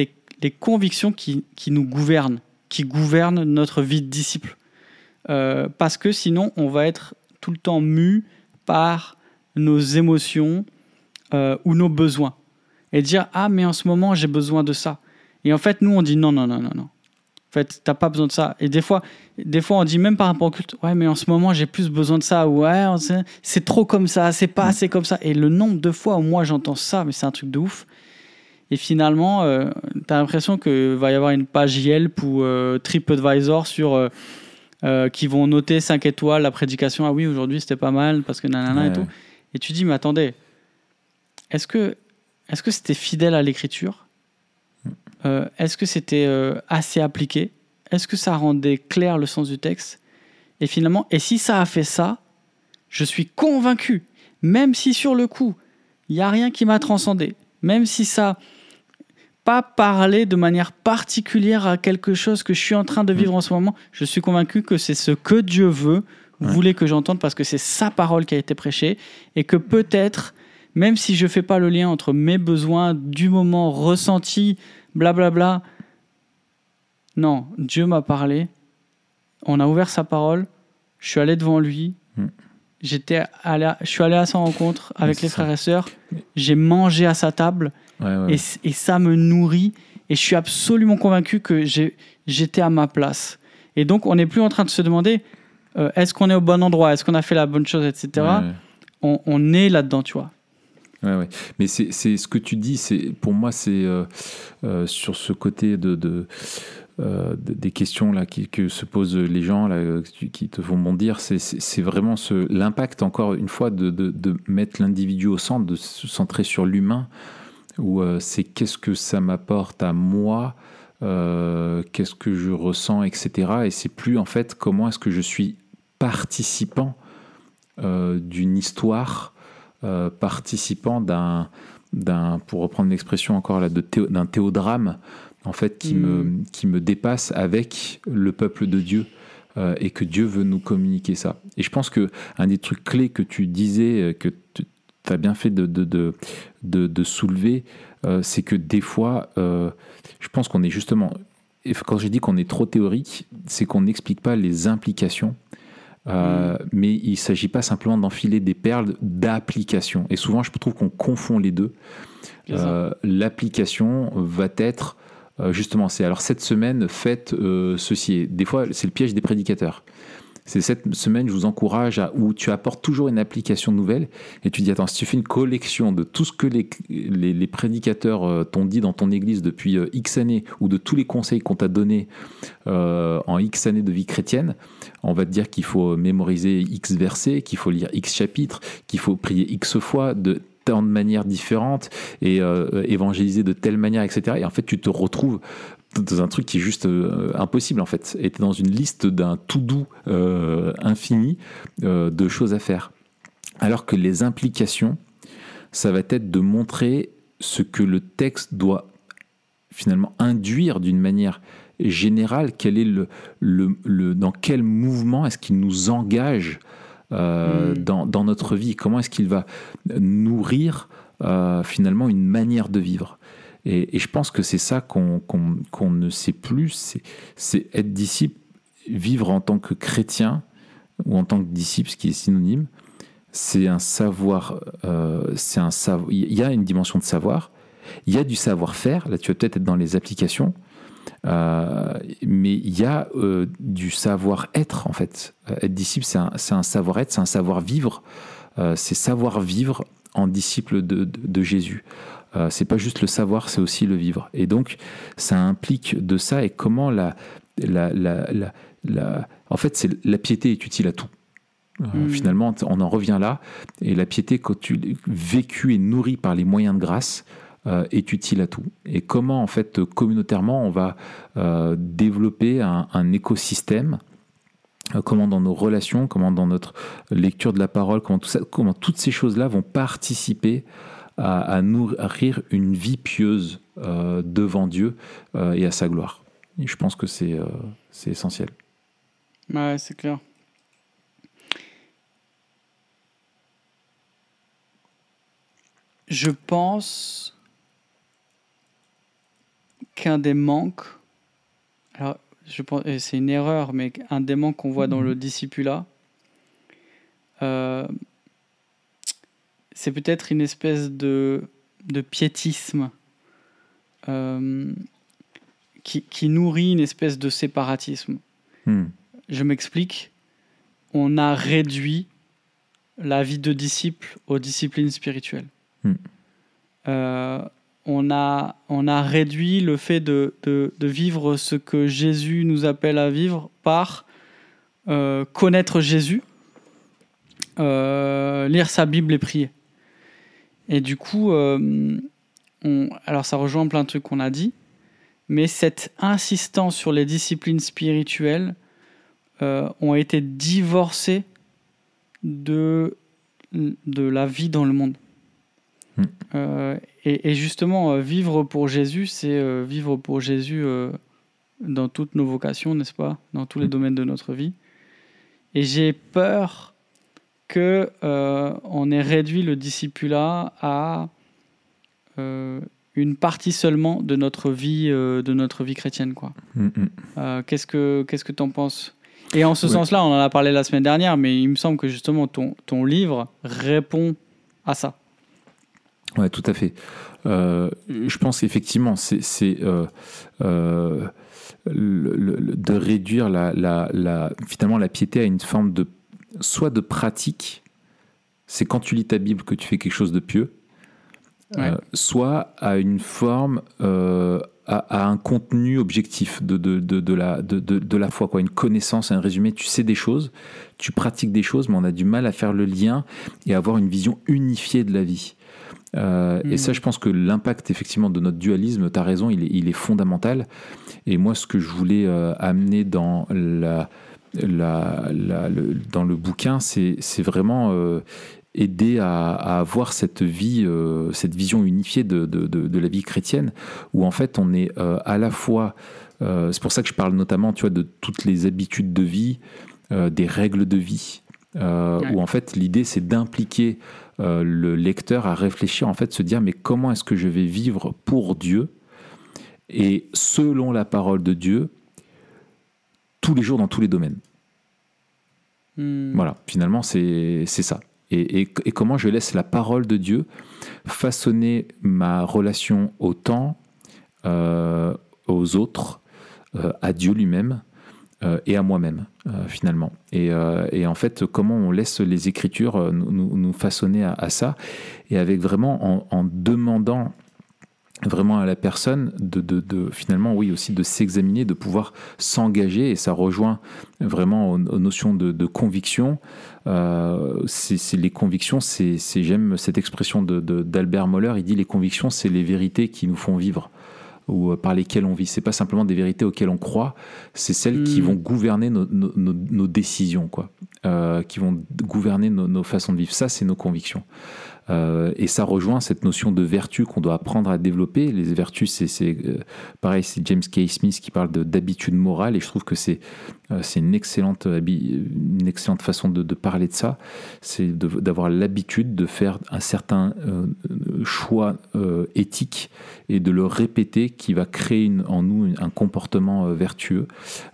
les, convictions qui, qui nous gouvernent, qui gouvernent notre vie de disciple. Euh, parce que sinon, on va être tout le temps mu par nos émotions euh, ou nos besoins. Et dire, ah, mais en ce moment, j'ai besoin de ça. Et en fait, nous, on dit, non, non, non, non, non. Fait, t'as pas besoin de ça. Et des fois, des fois, on dit même par rapport au culte, ouais, mais en ce moment, j'ai plus besoin de ça. Ouais, c'est trop comme ça, c'est pas assez comme ça. Et le nombre de fois où moi, j'entends ça, mais c'est un truc de ouf. Et finalement, euh, t'as l'impression qu'il va y avoir une page Yelp ou euh, TripAdvisor sur, euh, euh, qui vont noter 5 étoiles la prédication. Ah oui, aujourd'hui, c'était pas mal parce que nanana et tout. Et tu dis, mais attendez, est-ce que est-ce que c'était fidèle à l'écriture? Euh, Est-ce que c'était euh, assez appliqué? Est-ce que ça rendait clair le sens du texte? Et finalement, et si ça a fait ça, je suis convaincu, même si sur le coup, il n'y a rien qui m'a transcendé, même si ça pas parlé de manière particulière à quelque chose que je suis en train de vivre en ce moment, je suis convaincu que c'est ce que Dieu veut, Ouais. voulait que j'entende parce que c'est sa parole qui a été prêchée et que peut-être, même si je fais pas le lien entre mes besoins du moment ressentis, blablabla, non, Dieu m'a parlé, on a ouvert sa parole, je suis allé devant lui, Mm. j'étais je suis allé à sa rencontre avec les ça. frères et sœurs, j'ai mangé à sa table Ouais, ouais. et, ça me nourrit et je suis absolument convaincu que j'étais à ma place. Et donc on n'est plus en train de se demander euh, est-ce qu'on est au bon endroit, est-ce qu'on a fait la bonne chose, etc. On, on est là-dedans, tu vois. Ouais. Mais c'est ce que tu dis, pour moi, c'est euh, euh, sur ce côté de, de des questions là qui, que se posent les gens là, qui te font bondir, c'est vraiment l'impact encore une fois de, de, de mettre l'individu au centre, de se centrer sur l'humain, où c'est qu'est-ce que ça m'apporte à moi, qu'est-ce que je ressens, etc. Et c'est plus en fait comment est-ce que je suis participant d'une histoire euh, participant d'un, d'un, pour reprendre l'expression encore là, de d'un théodrame, en fait, qui, me, mm. qui me dépasse avec le peuple de Dieu. Euh, et que Dieu veut nous communiquer ça. Et je pense que un des trucs clés que tu disais, euh, que tu as bien fait de, de, de, de, soulever, c'est que des fois, je pense qu'on est justement, quand j'ai dit qu'on est trop théorique, c'est qu'on n'explique pas les implications euh, mm. Mais il ne s'agit pas simplement d'enfiler des perles d'application. Et souvent, je trouve qu'on confond les deux. Euh, l'application va être euh, justement, c'est alors cette semaine, faites ceci. des fois, c'est le piège des prédicateurs. C'est cette semaine, je vous encourage à où tu apportes toujours une application nouvelle et tu dis attends, si tu fais une collection de tout ce que les, les, prédicateurs t'ont dit dans ton église depuis X années ou de tous les conseils qu'on t'a donnés en X années de vie chrétienne, on va te dire qu'il faut mémoriser X versets, qu'il faut lire X chapitres, qu'il faut prier X fois de tant de manières différentes et évangéliser de telle manière, etc. Et en fait, tu te retrouves dans un truc qui est juste euh, impossible en fait. Et dans une liste d'un tout doux euh, infini euh, de choses à faire. Alors que les implications, ça va être de montrer ce que le texte doit finalement induire d'une manière générale, quel est le, le, dans quel mouvement est-ce qu'il nous engage hmm. dans, dans, notre vie, comment est-ce qu'il va nourrir finalement une manière de vivre? Et, je pense que c'est ça qu'on ne sait plus, c'est être disciple, vivre en tant que chrétien ou en tant que disciple, ce qui est synonyme. C'est un savoir, euh, c'est un savoir. Il y a une dimension de savoir. Il y a du savoir-faire. Là, tu vas peut-être être dans les applications. Euh, mais il y a euh, du savoir-être en fait. être disciple, c'est un, un savoir-être, c'est un savoir-vivre, c'est savoir vivre en disciple de, de Jésus. Euh, c'est pas juste le savoir, c'est aussi le vivre. Et donc, ça implique de ça et comment la, la, la, la, en fait, c'est la piété est utile à tout. Euh, hmm. Finalement, on en revient là. Et la piété, quand tu vécue et nourrie par les moyens de grâce, euh, est utile à tout. Et comment, en fait, communautairement, on va développer un, écosystème comment dans nos relations, comment dans notre lecture de la parole, comment, tout ça, comment toutes ces choses-là vont participer à, nourrir une vie pieuse euh, devant Dieu euh, et à sa gloire. Je pense que c'est euh, essentiel. Ouais, c'est clair. Je pense qu'un des manques, alors je pense, c'est une erreur, mais un des manques qu'on voit dans le mhm. discipulat, euh, c'est peut-être une espèce de, de piétisme euh, qui, qui, nourrit une espèce de séparatisme. Hmm. Je m'explique. On a réduit la vie de disciple aux disciplines spirituelles. Hmm. Euh, on, a, on a réduit le fait de, de, vivre ce que Jésus nous appelle à vivre par euh, connaître Jésus, lire sa Bible et prier. Et du coup, euh, alors ça rejoint plein de trucs qu'on a dit, mais cette insistance sur les disciplines spirituelles euh, ont été divorcées de, de la vie dans le monde. Euh, et, justement, vivre pour Jésus, c'est vivre pour Jésus dans toutes nos vocations, n'est-ce pas? Dans tous les hmm. domaines de notre vie. Et j'ai peur que euh, on ait réduit le discipulat à euh, une partie seulement de notre vie, euh, de notre vie chrétienne, quoi. Mm, mm. qu'est-ce que qu'est-ce que t'en penses? Et en ce sens-là, on en a parlé la semaine dernière, mais il me semble que justement ton ton livre répond à ça. Ouais, tout à fait. je pense effectivement, c'est de réduire la, la, la, finalement la piété à une forme de soit de pratique, c'est quand tu lis ta Bible que tu fais quelque chose de pieux, Ouais. euh, soit à une forme, euh, à, à un contenu objectif de, de, de, de la, de, la foi, quoi. une connaissance, un résumé. Tu sais des choses, tu pratiques des choses, mais on a du mal à faire le lien et à avoir une vision unifiée de la vie. Euh, Et ça, je pense que l'impact effectivement de notre dualisme, tu as raison, il est, il est fondamental. Et moi, ce que je voulais euh, amener dans, la, la, la- le, dans le bouquin, c'est vraiment euh, aider à, à avoir cette vie, euh, cette vision unifiée de, de, de- de la vie chrétienne, où en fait on est euh, à la fois, c'est pour ça que je parle notamment, tu vois, de toutes les habitudes de vie, des règles de vie, Ouais. où en fait l'idée c'est d'impliquer euh, le lecteur à réfléchir, en fait, se dire mais comment est-ce que je vais vivre pour Dieu? Et selon la parole de Dieu tous les jours dans tous les domaines. Hmm. Voilà, finalement, c'est c'est ça. Et, et- et comment je laisse la parole de Dieu façonner ma relation au temps, euh, aux autres, euh, à Dieu lui-même euh, et à moi-même, euh, finalement. Et, euh, et en fait, comment on laisse les Écritures nous, façonner à, ça, et avec vraiment en, demandant vraiment à la personne de, finalement oui aussi de s'examiner de pouvoir s'engager et ça rejoint vraiment aux, notions de, conviction c'est les convictions c'est j'aime cette expression d'Albert Moller il dit les convictions c'est les vérités qui nous font vivre ou euh, par lesquelles on vit. C'est pas simplement des vérités auxquelles on croit c'est celles qui Mm. vont gouverner nos, nos- nos- nos décisions quoi. Euh, qui vont gouverner nos, nos façons de vivre. Ça c'est nos convictions euh, et ça rejoint cette notion de vertu qu'on doit apprendre à développer. Les vertus, c'est euh, pareil, c'est James K. Smith qui parle de- d'habitude morale, et je trouve que c'est euh, une excellente une excellente façon de, parler de ça. C'est d'avoir l'habitude de faire un certain choix éthique et de le répéter, qui va créer en nous un comportement vertueux,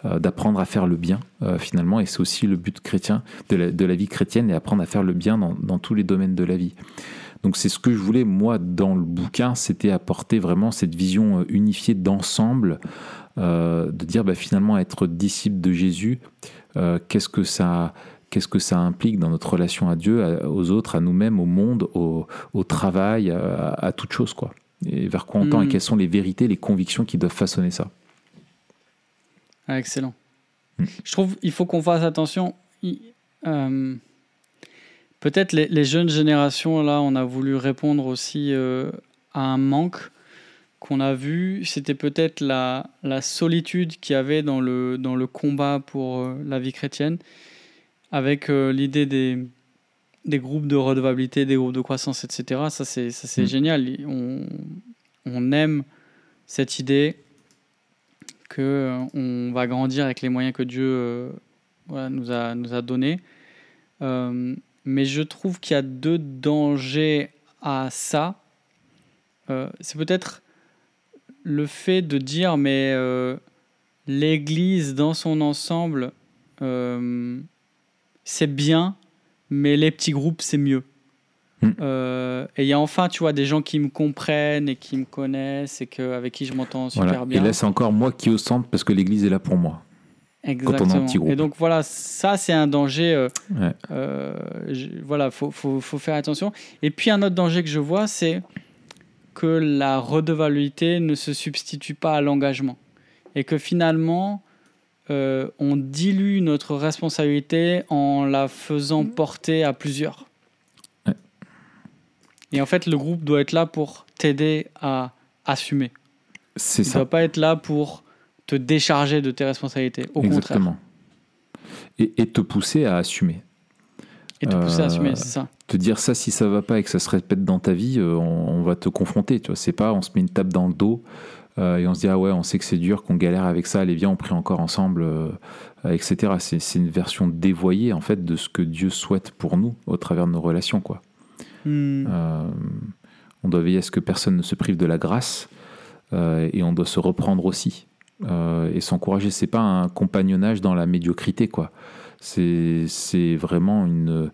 d'apprendre à faire le bien euh, finalement. Et c'est aussi le but chrétien de la, de la vie chrétienne, et apprendre à faire le bien dans, dans tous les domaines de la vie. Donc c'est ce que je voulais, moi, dans le bouquin, c'était apporter vraiment cette vision euh, unifiée d'ensemble, euh, de dire bah, finalement être disciple de Jésus, euh, qu'est-ce que ça... Qu'est-ce que ça implique dans notre relation à Dieu, à- aux autres, à nous-mêmes, au monde, au, au travail, à, à toute chose, quoi. Et vers quoi on tend Mm. et quelles sont les vérités, les convictions qui doivent façonner ça. Ah, excellent. Je trouve il faut qu'on fasse attention. Euh, Peut-être les, les jeunes générations, là, on a voulu répondre aussi euh, à un manque qu'on a vu. C'était peut-être la, la solitude qu'il y avait dans le, dans le combat pour euh, la vie chrétienne, avec euh, l'idée des, des groupes de redevabilité, des groupes de croissance, etc. Ça, c'est ça, c'est Mm. génial. On, on aime cette idée que euh, on va grandir avec les moyens que Dieu euh, nous a nous a donnés. Euh, mais je trouve qu'il y a deux dangers à ça. C'est peut-être le fait de dire mais l'Église dans son ensemble c'est bien, mais les petits groupes c'est mieux. Mm. Euh, et il y a enfin, tu vois, des gens qui me comprennent et qui me connaissent et que, avec qui je m'entends super Voilà. bien. Et là, c'est encore moi qui est au centre parce que l'Église est là pour moi. Exactement. Et donc voilà, ça c'est un danger. euh, Ouais. euh, je- voilà, faut, faut, faut faire attention. Et puis un autre danger que je vois, c'est que la redevabilité ne se substitue pas à l'engagement et que finalement euh, on dilue notre responsabilité en la faisant porter à plusieurs. Et en fait, le groupe doit être là pour t'aider à assumer. C'est Il ne ça. doit pas être là pour te décharger de tes responsabilités. Au contraire. Exactement. Et, et te pousser à assumer. Et te pousser à Euh, assumer, c'est ça. Te dire ça, si ça va pas et que ça se répète dans ta vie, euh, on, on va te confronter. Tu vois, c'est pas, on se met une tape dans le dos euh, et on se dit ah ouais, on sait que c'est dur, qu'on galère avec ça. Allez viens, on prie encore ensemble, euh, euh, etc. C'est, c'est une version dévoyée en fait de ce que Dieu souhaite pour nous au travers de nos relations, quoi. Hmm. Euh, on doit veiller à ce que personne ne se prive de la grâce euh, et on doit se reprendre aussi euh, et s'encourager. C'est pas un compagnonnage dans la médiocrité, quoi. C'est, vraiment une,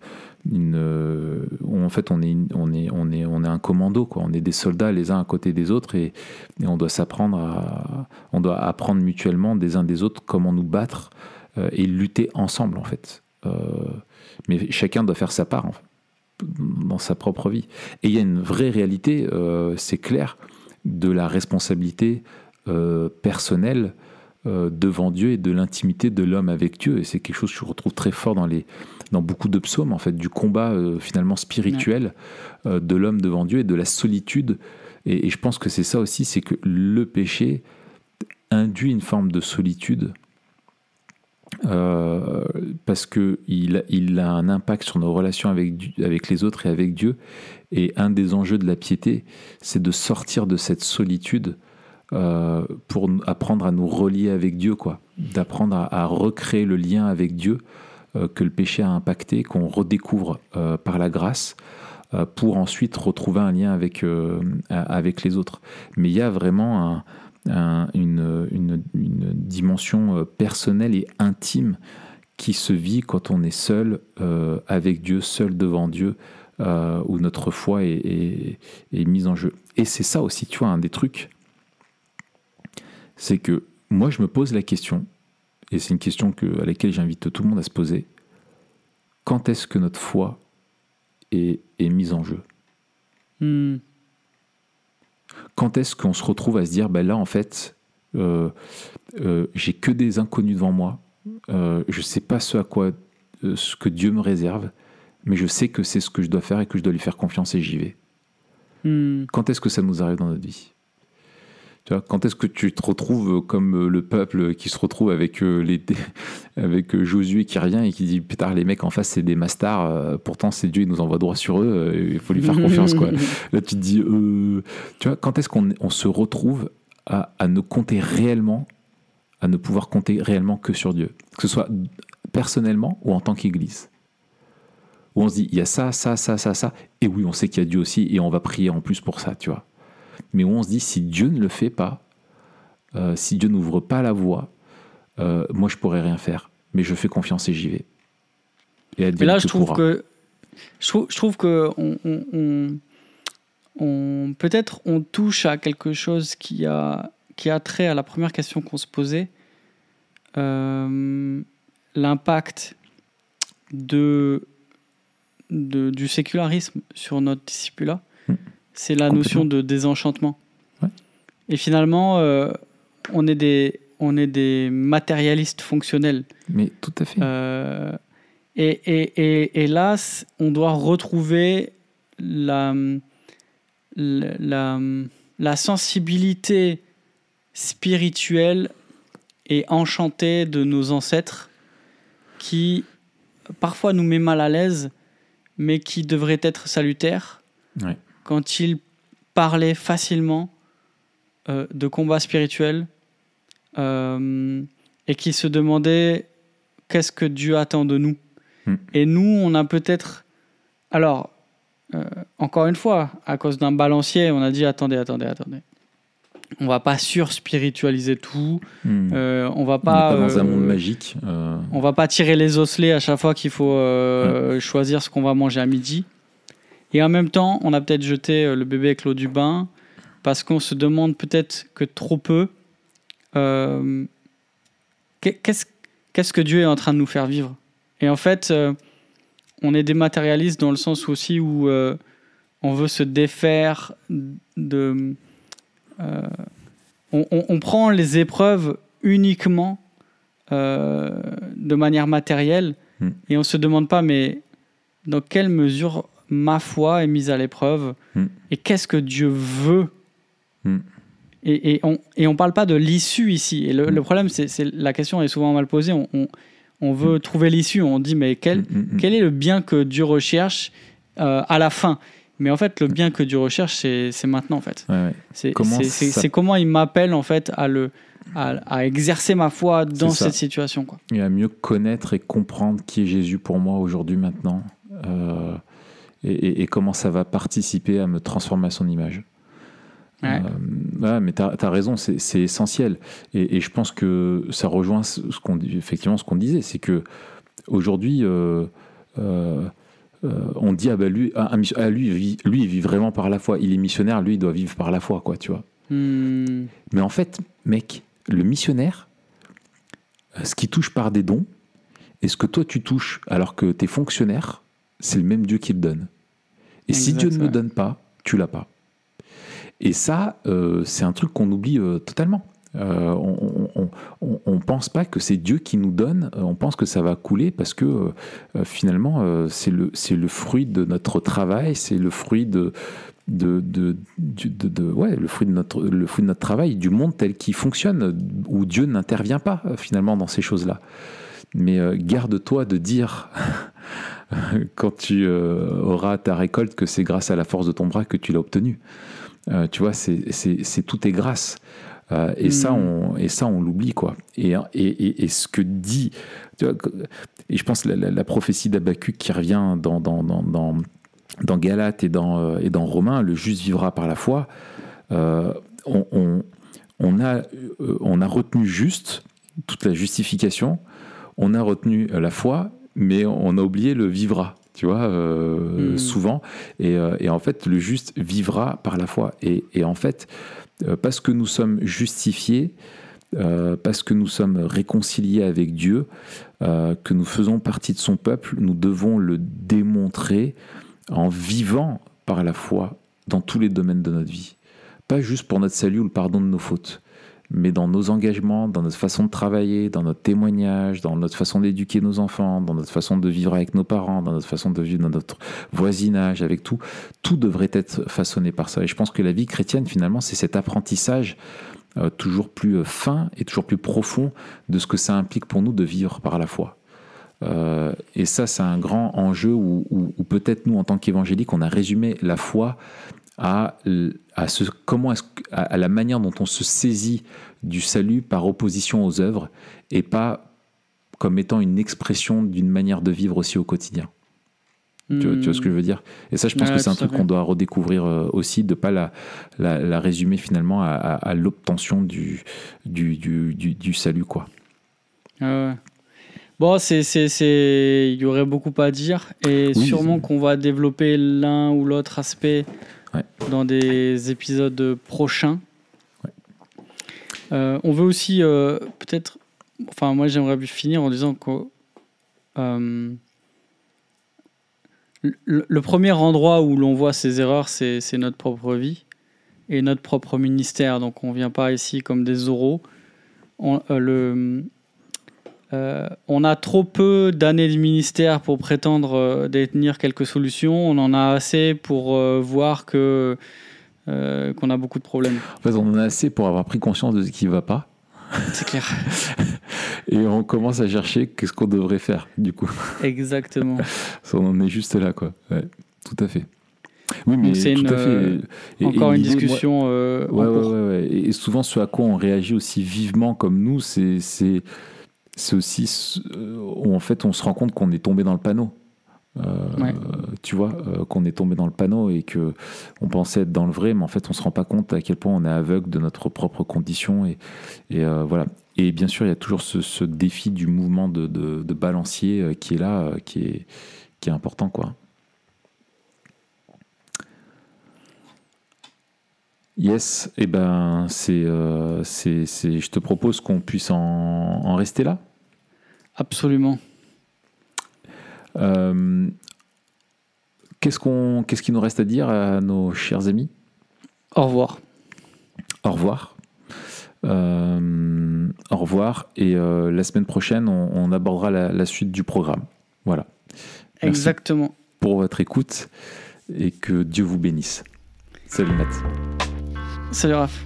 en fait on est, on est, on est, on est un commando, quoi. On est des soldats les uns à côté des autres et, on doit s'apprendre on doit apprendre mutuellement des uns des autres comment nous battre et lutter ensemble, en fait. Mais chacun doit faire sa part. En fait. Dans sa propre vie. Et il y a une vraie réalité, euh, c'est clair, de la responsabilité euh, personnelle euh, devant Dieu et de l'intimité de l'homme avec Dieu. Et c'est quelque chose que je retrouve très fort dans, les, dans beaucoup de psaumes, en fait, du combat finalement spirituel de l'homme devant Dieu et de la solitude. Et, et je pense que c'est ça aussi, c'est que le péché induit une forme de solitude euh, parce qu'il il a un impact sur nos relations avec, les autres et avec Dieu. Et un des enjeux de la piété, c'est de sortir de cette solitude euh, pour apprendre à nous relier avec Dieu, quoi. D'apprendre à, recréer le lien avec Dieu euh, que le péché a impacté, qu'on redécouvre par la grâce, pour ensuite retrouver un lien avec les autres. Mais il y a vraiment un, une, dimension euh, personnelle et intime qui se vit quand on est seul euh, avec Dieu, seul devant Dieu, euh, où notre foi est, mise en jeu. Et c'est ça aussi, tu vois, un des trucs, c'est que moi je me pose la question, et c'est une question que, à laquelle j'invite tout le monde à se poser, quand est-ce que notre foi est, est mise en jeu? Hmm quand est-ce qu'on se retrouve à se dire, ben là, en fait, euh, euh, j'ai que des inconnus devant moi, euh, je ne sais pas ce à quoi, ce que Dieu me réserve, mais je sais que c'est ce que je dois faire et que je dois lui faire confiance et j'y vais. Hmm. Quand est-ce que ça nous arrive dans notre vie? Quand est-ce que tu te retrouves comme euh, le peuple qui se retrouve avec, euh, les, avec euh, Josué qui revient et qui dit Putain, les mecs en face, c'est des mastars, pourtant c'est Dieu, il nous envoie droit sur eux, il faut lui faire confiance. Quoi. Là, tu te dis Tu vois, quand est-ce qu'on on se retrouve à, à ne compter réellement, à ne pouvoir compter réellement que sur Dieu? Que ce soit personnellement ou en tant qu'Église où on se dit, il y a ça, ça, ça, ça, ça, et oui, on sait qu'il y a Dieu aussi, et on va prier en plus pour ça, tu vois mais où on se dit si Dieu ne le fait pas, euh, si Dieu n'ouvre pas la voie, euh, moi je pourrais rien faire, mais je fais confiance et j'y vais. Et mais là, je trouve, que, je trouve, que on, peut-être on touche à quelque chose qui a, qui a trait à la première question qu'on se posait, euh, l'impact de, de, du sécularisme sur notre discipulat c'est la notion de désenchantement. Et finalement, euh, on, est des, on est des matérialistes fonctionnels. Mais tout à fait. Euh, et, et, et, là, on doit retrouver la, la, la sensibilité spirituelle et enchantée de nos ancêtres qui parfois nous met mal à l'aise, mais qui devrait être salutaire. Ouais quand il parlait facilement euh, de combats spirituels euh, et qui se demandait qu'est-ce que Dieu attend de nous? Hmm. Et nous, on a peut-être... Alors, euh, encore une fois, à cause d'un balancier, on a dit attendez, attendez, attendez. On va pas sur-spiritualiser tout. Hmm. on va pas, pas dans un monde magique. On va pas tirer les osselets à chaque fois qu'il faut choisir ce qu'on va manger à midi. Et en même temps, on a peut-être jeté euh, le bébé avec l'eau du bain parce qu'on se demande peut-être que trop peu. Euh, qu'est-ce, que Dieu est en train de nous faire vivre? Et en fait, euh, on est des matérialistes dans le sens aussi où on veut se défaire de. On, prend les épreuves uniquement de manière matérielle hmm. et on se demande pas, mais dans quelle mesure ma foi est mise à l'épreuve hmm. et qu'est-ce que Dieu veut. Hmm. Et, et, on ne parle pas de l'issue ici. Et le, hmm. problème, c'est la question est souvent mal posée. On, on, veut trouver l'issue. On dit, mais quel, quel est le bien que Dieu recherche euh, à la fin? Mais en fait, le bien que Dieu recherche, c'est maintenant, en fait. C'est comment, il m'appelle, en fait, à, le, à, exercer ma foi dans cette situation. Quoi. Et à mieux connaître et comprendre qui est Jésus pour moi aujourd'hui, maintenant. Euh, et, comment ça va participer à me transformer à son image. Euh, mais tu as, raison, c'est essentiel. Et, je pense que ça rejoint ce qu'on effectivement ce qu'on disait, c'est que aujourd'hui, euh, euh, on dit ah bah lui, ah, lui, vit, lui, il vit vraiment par la foi. Il est missionnaire, lui, il doit vivre par la foi, quoi, tu vois. Hmm. Mais en fait, mec, le missionnaire, ce qui touche par des dons, et ce que toi tu touches alors que tu es fonctionnaire, c'est le même Dieu qui le donne. Et si Dieu ne le donne pas, tu l'as pas. Et ça, euh, c'est un truc qu'on oublie euh, totalement. Euh, on, on pense pas que c'est Dieu qui nous donne, on pense que ça va couler parce que finalement c'est le, fruit de notre travail, c'est le fruit de, de, de, du- de- de- ouais, le fruit de notre, le fruit de notre travail, du monde tel qu'il fonctionne, où Dieu n'intervient pas finalement dans ces choses-là. Mais euh, garde-toi de dire quand tu euh, auras ta récolte que c'est grâce à la force de ton bras que tu l'as obtenue. Euh, tu vois, c'est, tout est grâce. Euh, et, ça, Mm. on, et ça, on l'oublie, quoi. Et, et, et, et ce que dit. Tu vois, et je pense la, la, la prophétie d'Abacuc qui revient dans, dans, dans, dans, dans Galate et dans, et dans Romains, le juste vivra par la foi. On, on, on, a, on a retenu juste toute la justification, on a retenu la foi, mais on a oublié le vivra. Tu vois, euh, Mm. souvent. Et, euh, et en fait, le juste vivra par la foi. Et, et en fait, euh, parce que nous sommes justifiés, euh, parce que nous sommes réconciliés avec Dieu, euh, que nous faisons partie de son peuple, nous devons le démontrer en vivant par la foi dans tous les domaines de notre vie. Pas juste pour notre salut ou le pardon de nos fautes, mais dans nos engagements, dans notre façon de travailler, dans notre témoignage, dans notre façon d'éduquer nos enfants, dans notre façon de vivre avec nos parents, dans notre façon de vivre dans notre voisinage, avec tout. Tout devrait être façonné par ça. Et je pense que la vie chrétienne, finalement, c'est cet apprentissage euh, toujours plus euh, fin et toujours plus profond de ce que ça implique pour nous de vivre par la foi. Euh, et ça, c'est un grand enjeu où, où- peut-être nous, en tant qu'évangéliques, on a résumé la foi à, à, ce, comment à, à la manière dont on se saisit du salut par opposition aux œuvres et pas comme étant une expression d'une manière de vivre aussi au quotidien. Tu, vois, tu vois ce que je veux dire? Et ça, je pense que c'est un truc qu'on doit redécouvrir euh, aussi, de pas la, la, la résumer finalement à, à- à l'obtention du, du, du, du, du salut, quoi. Bon, c'est, il y aurait beaucoup à dire et Oui, sûrement qu'on va développer l'un ou l'autre aspect Ouais. dans des épisodes prochains. Euh, on veut aussi euh, peut-être, enfin moi j'aimerais finir en disant que euh, le, le premier endroit où l'on voit ces erreurs, c'est, notre propre vie et notre propre ministère. Donc on vient pas ici comme des oraux. On, le, euh, on a trop peu d'années de ministère pour prétendre euh, détenir quelques solutions. On en a assez pour euh, voir que qu'on a beaucoup de problèmes. En fait, on en a assez pour avoir pris conscience de ce qui ne va pas. C'est clair. Et on commence à chercher qu'est-ce qu'on devrait faire, du coup. Exactement. on en est juste là, quoi. Ouais, tout à fait. Oui, mais c'est euh, Et- Encore une moi- discussion en Ouais, cours. Et souvent, ce à quoi on réagit aussi vivement comme nous, c'est c'est aussi ce- euh, où en fait on se rend compte qu'on est tombé dans le panneau. Euh, Ouais. Tu vois, euh, qu'on est tombé dans le panneau et que on pensait être dans le vrai, mais en fait on se rend pas compte à quel point on est aveugle de notre propre condition et, et euh, voilà. Et bien sûr, il y a toujours ce, ce défi du mouvement de, de, de balancier qui est là, qui est qui est important, quoi. Yes, et ben c'est, c'est, c'est- je te propose qu'on puisse en, en rester là. Absolument. Euh, qu'est-ce qu'on, qu'est-ce qu'il nous reste à dire à nos chers amis? Au revoir. Au revoir. Euh, au revoir et euh, la semaine prochaine on, on abordera la, la suite du programme. Voilà. Merci Exactement. pour votre écoute et que Dieu vous bénisse. Salut Matt. Salut Raph.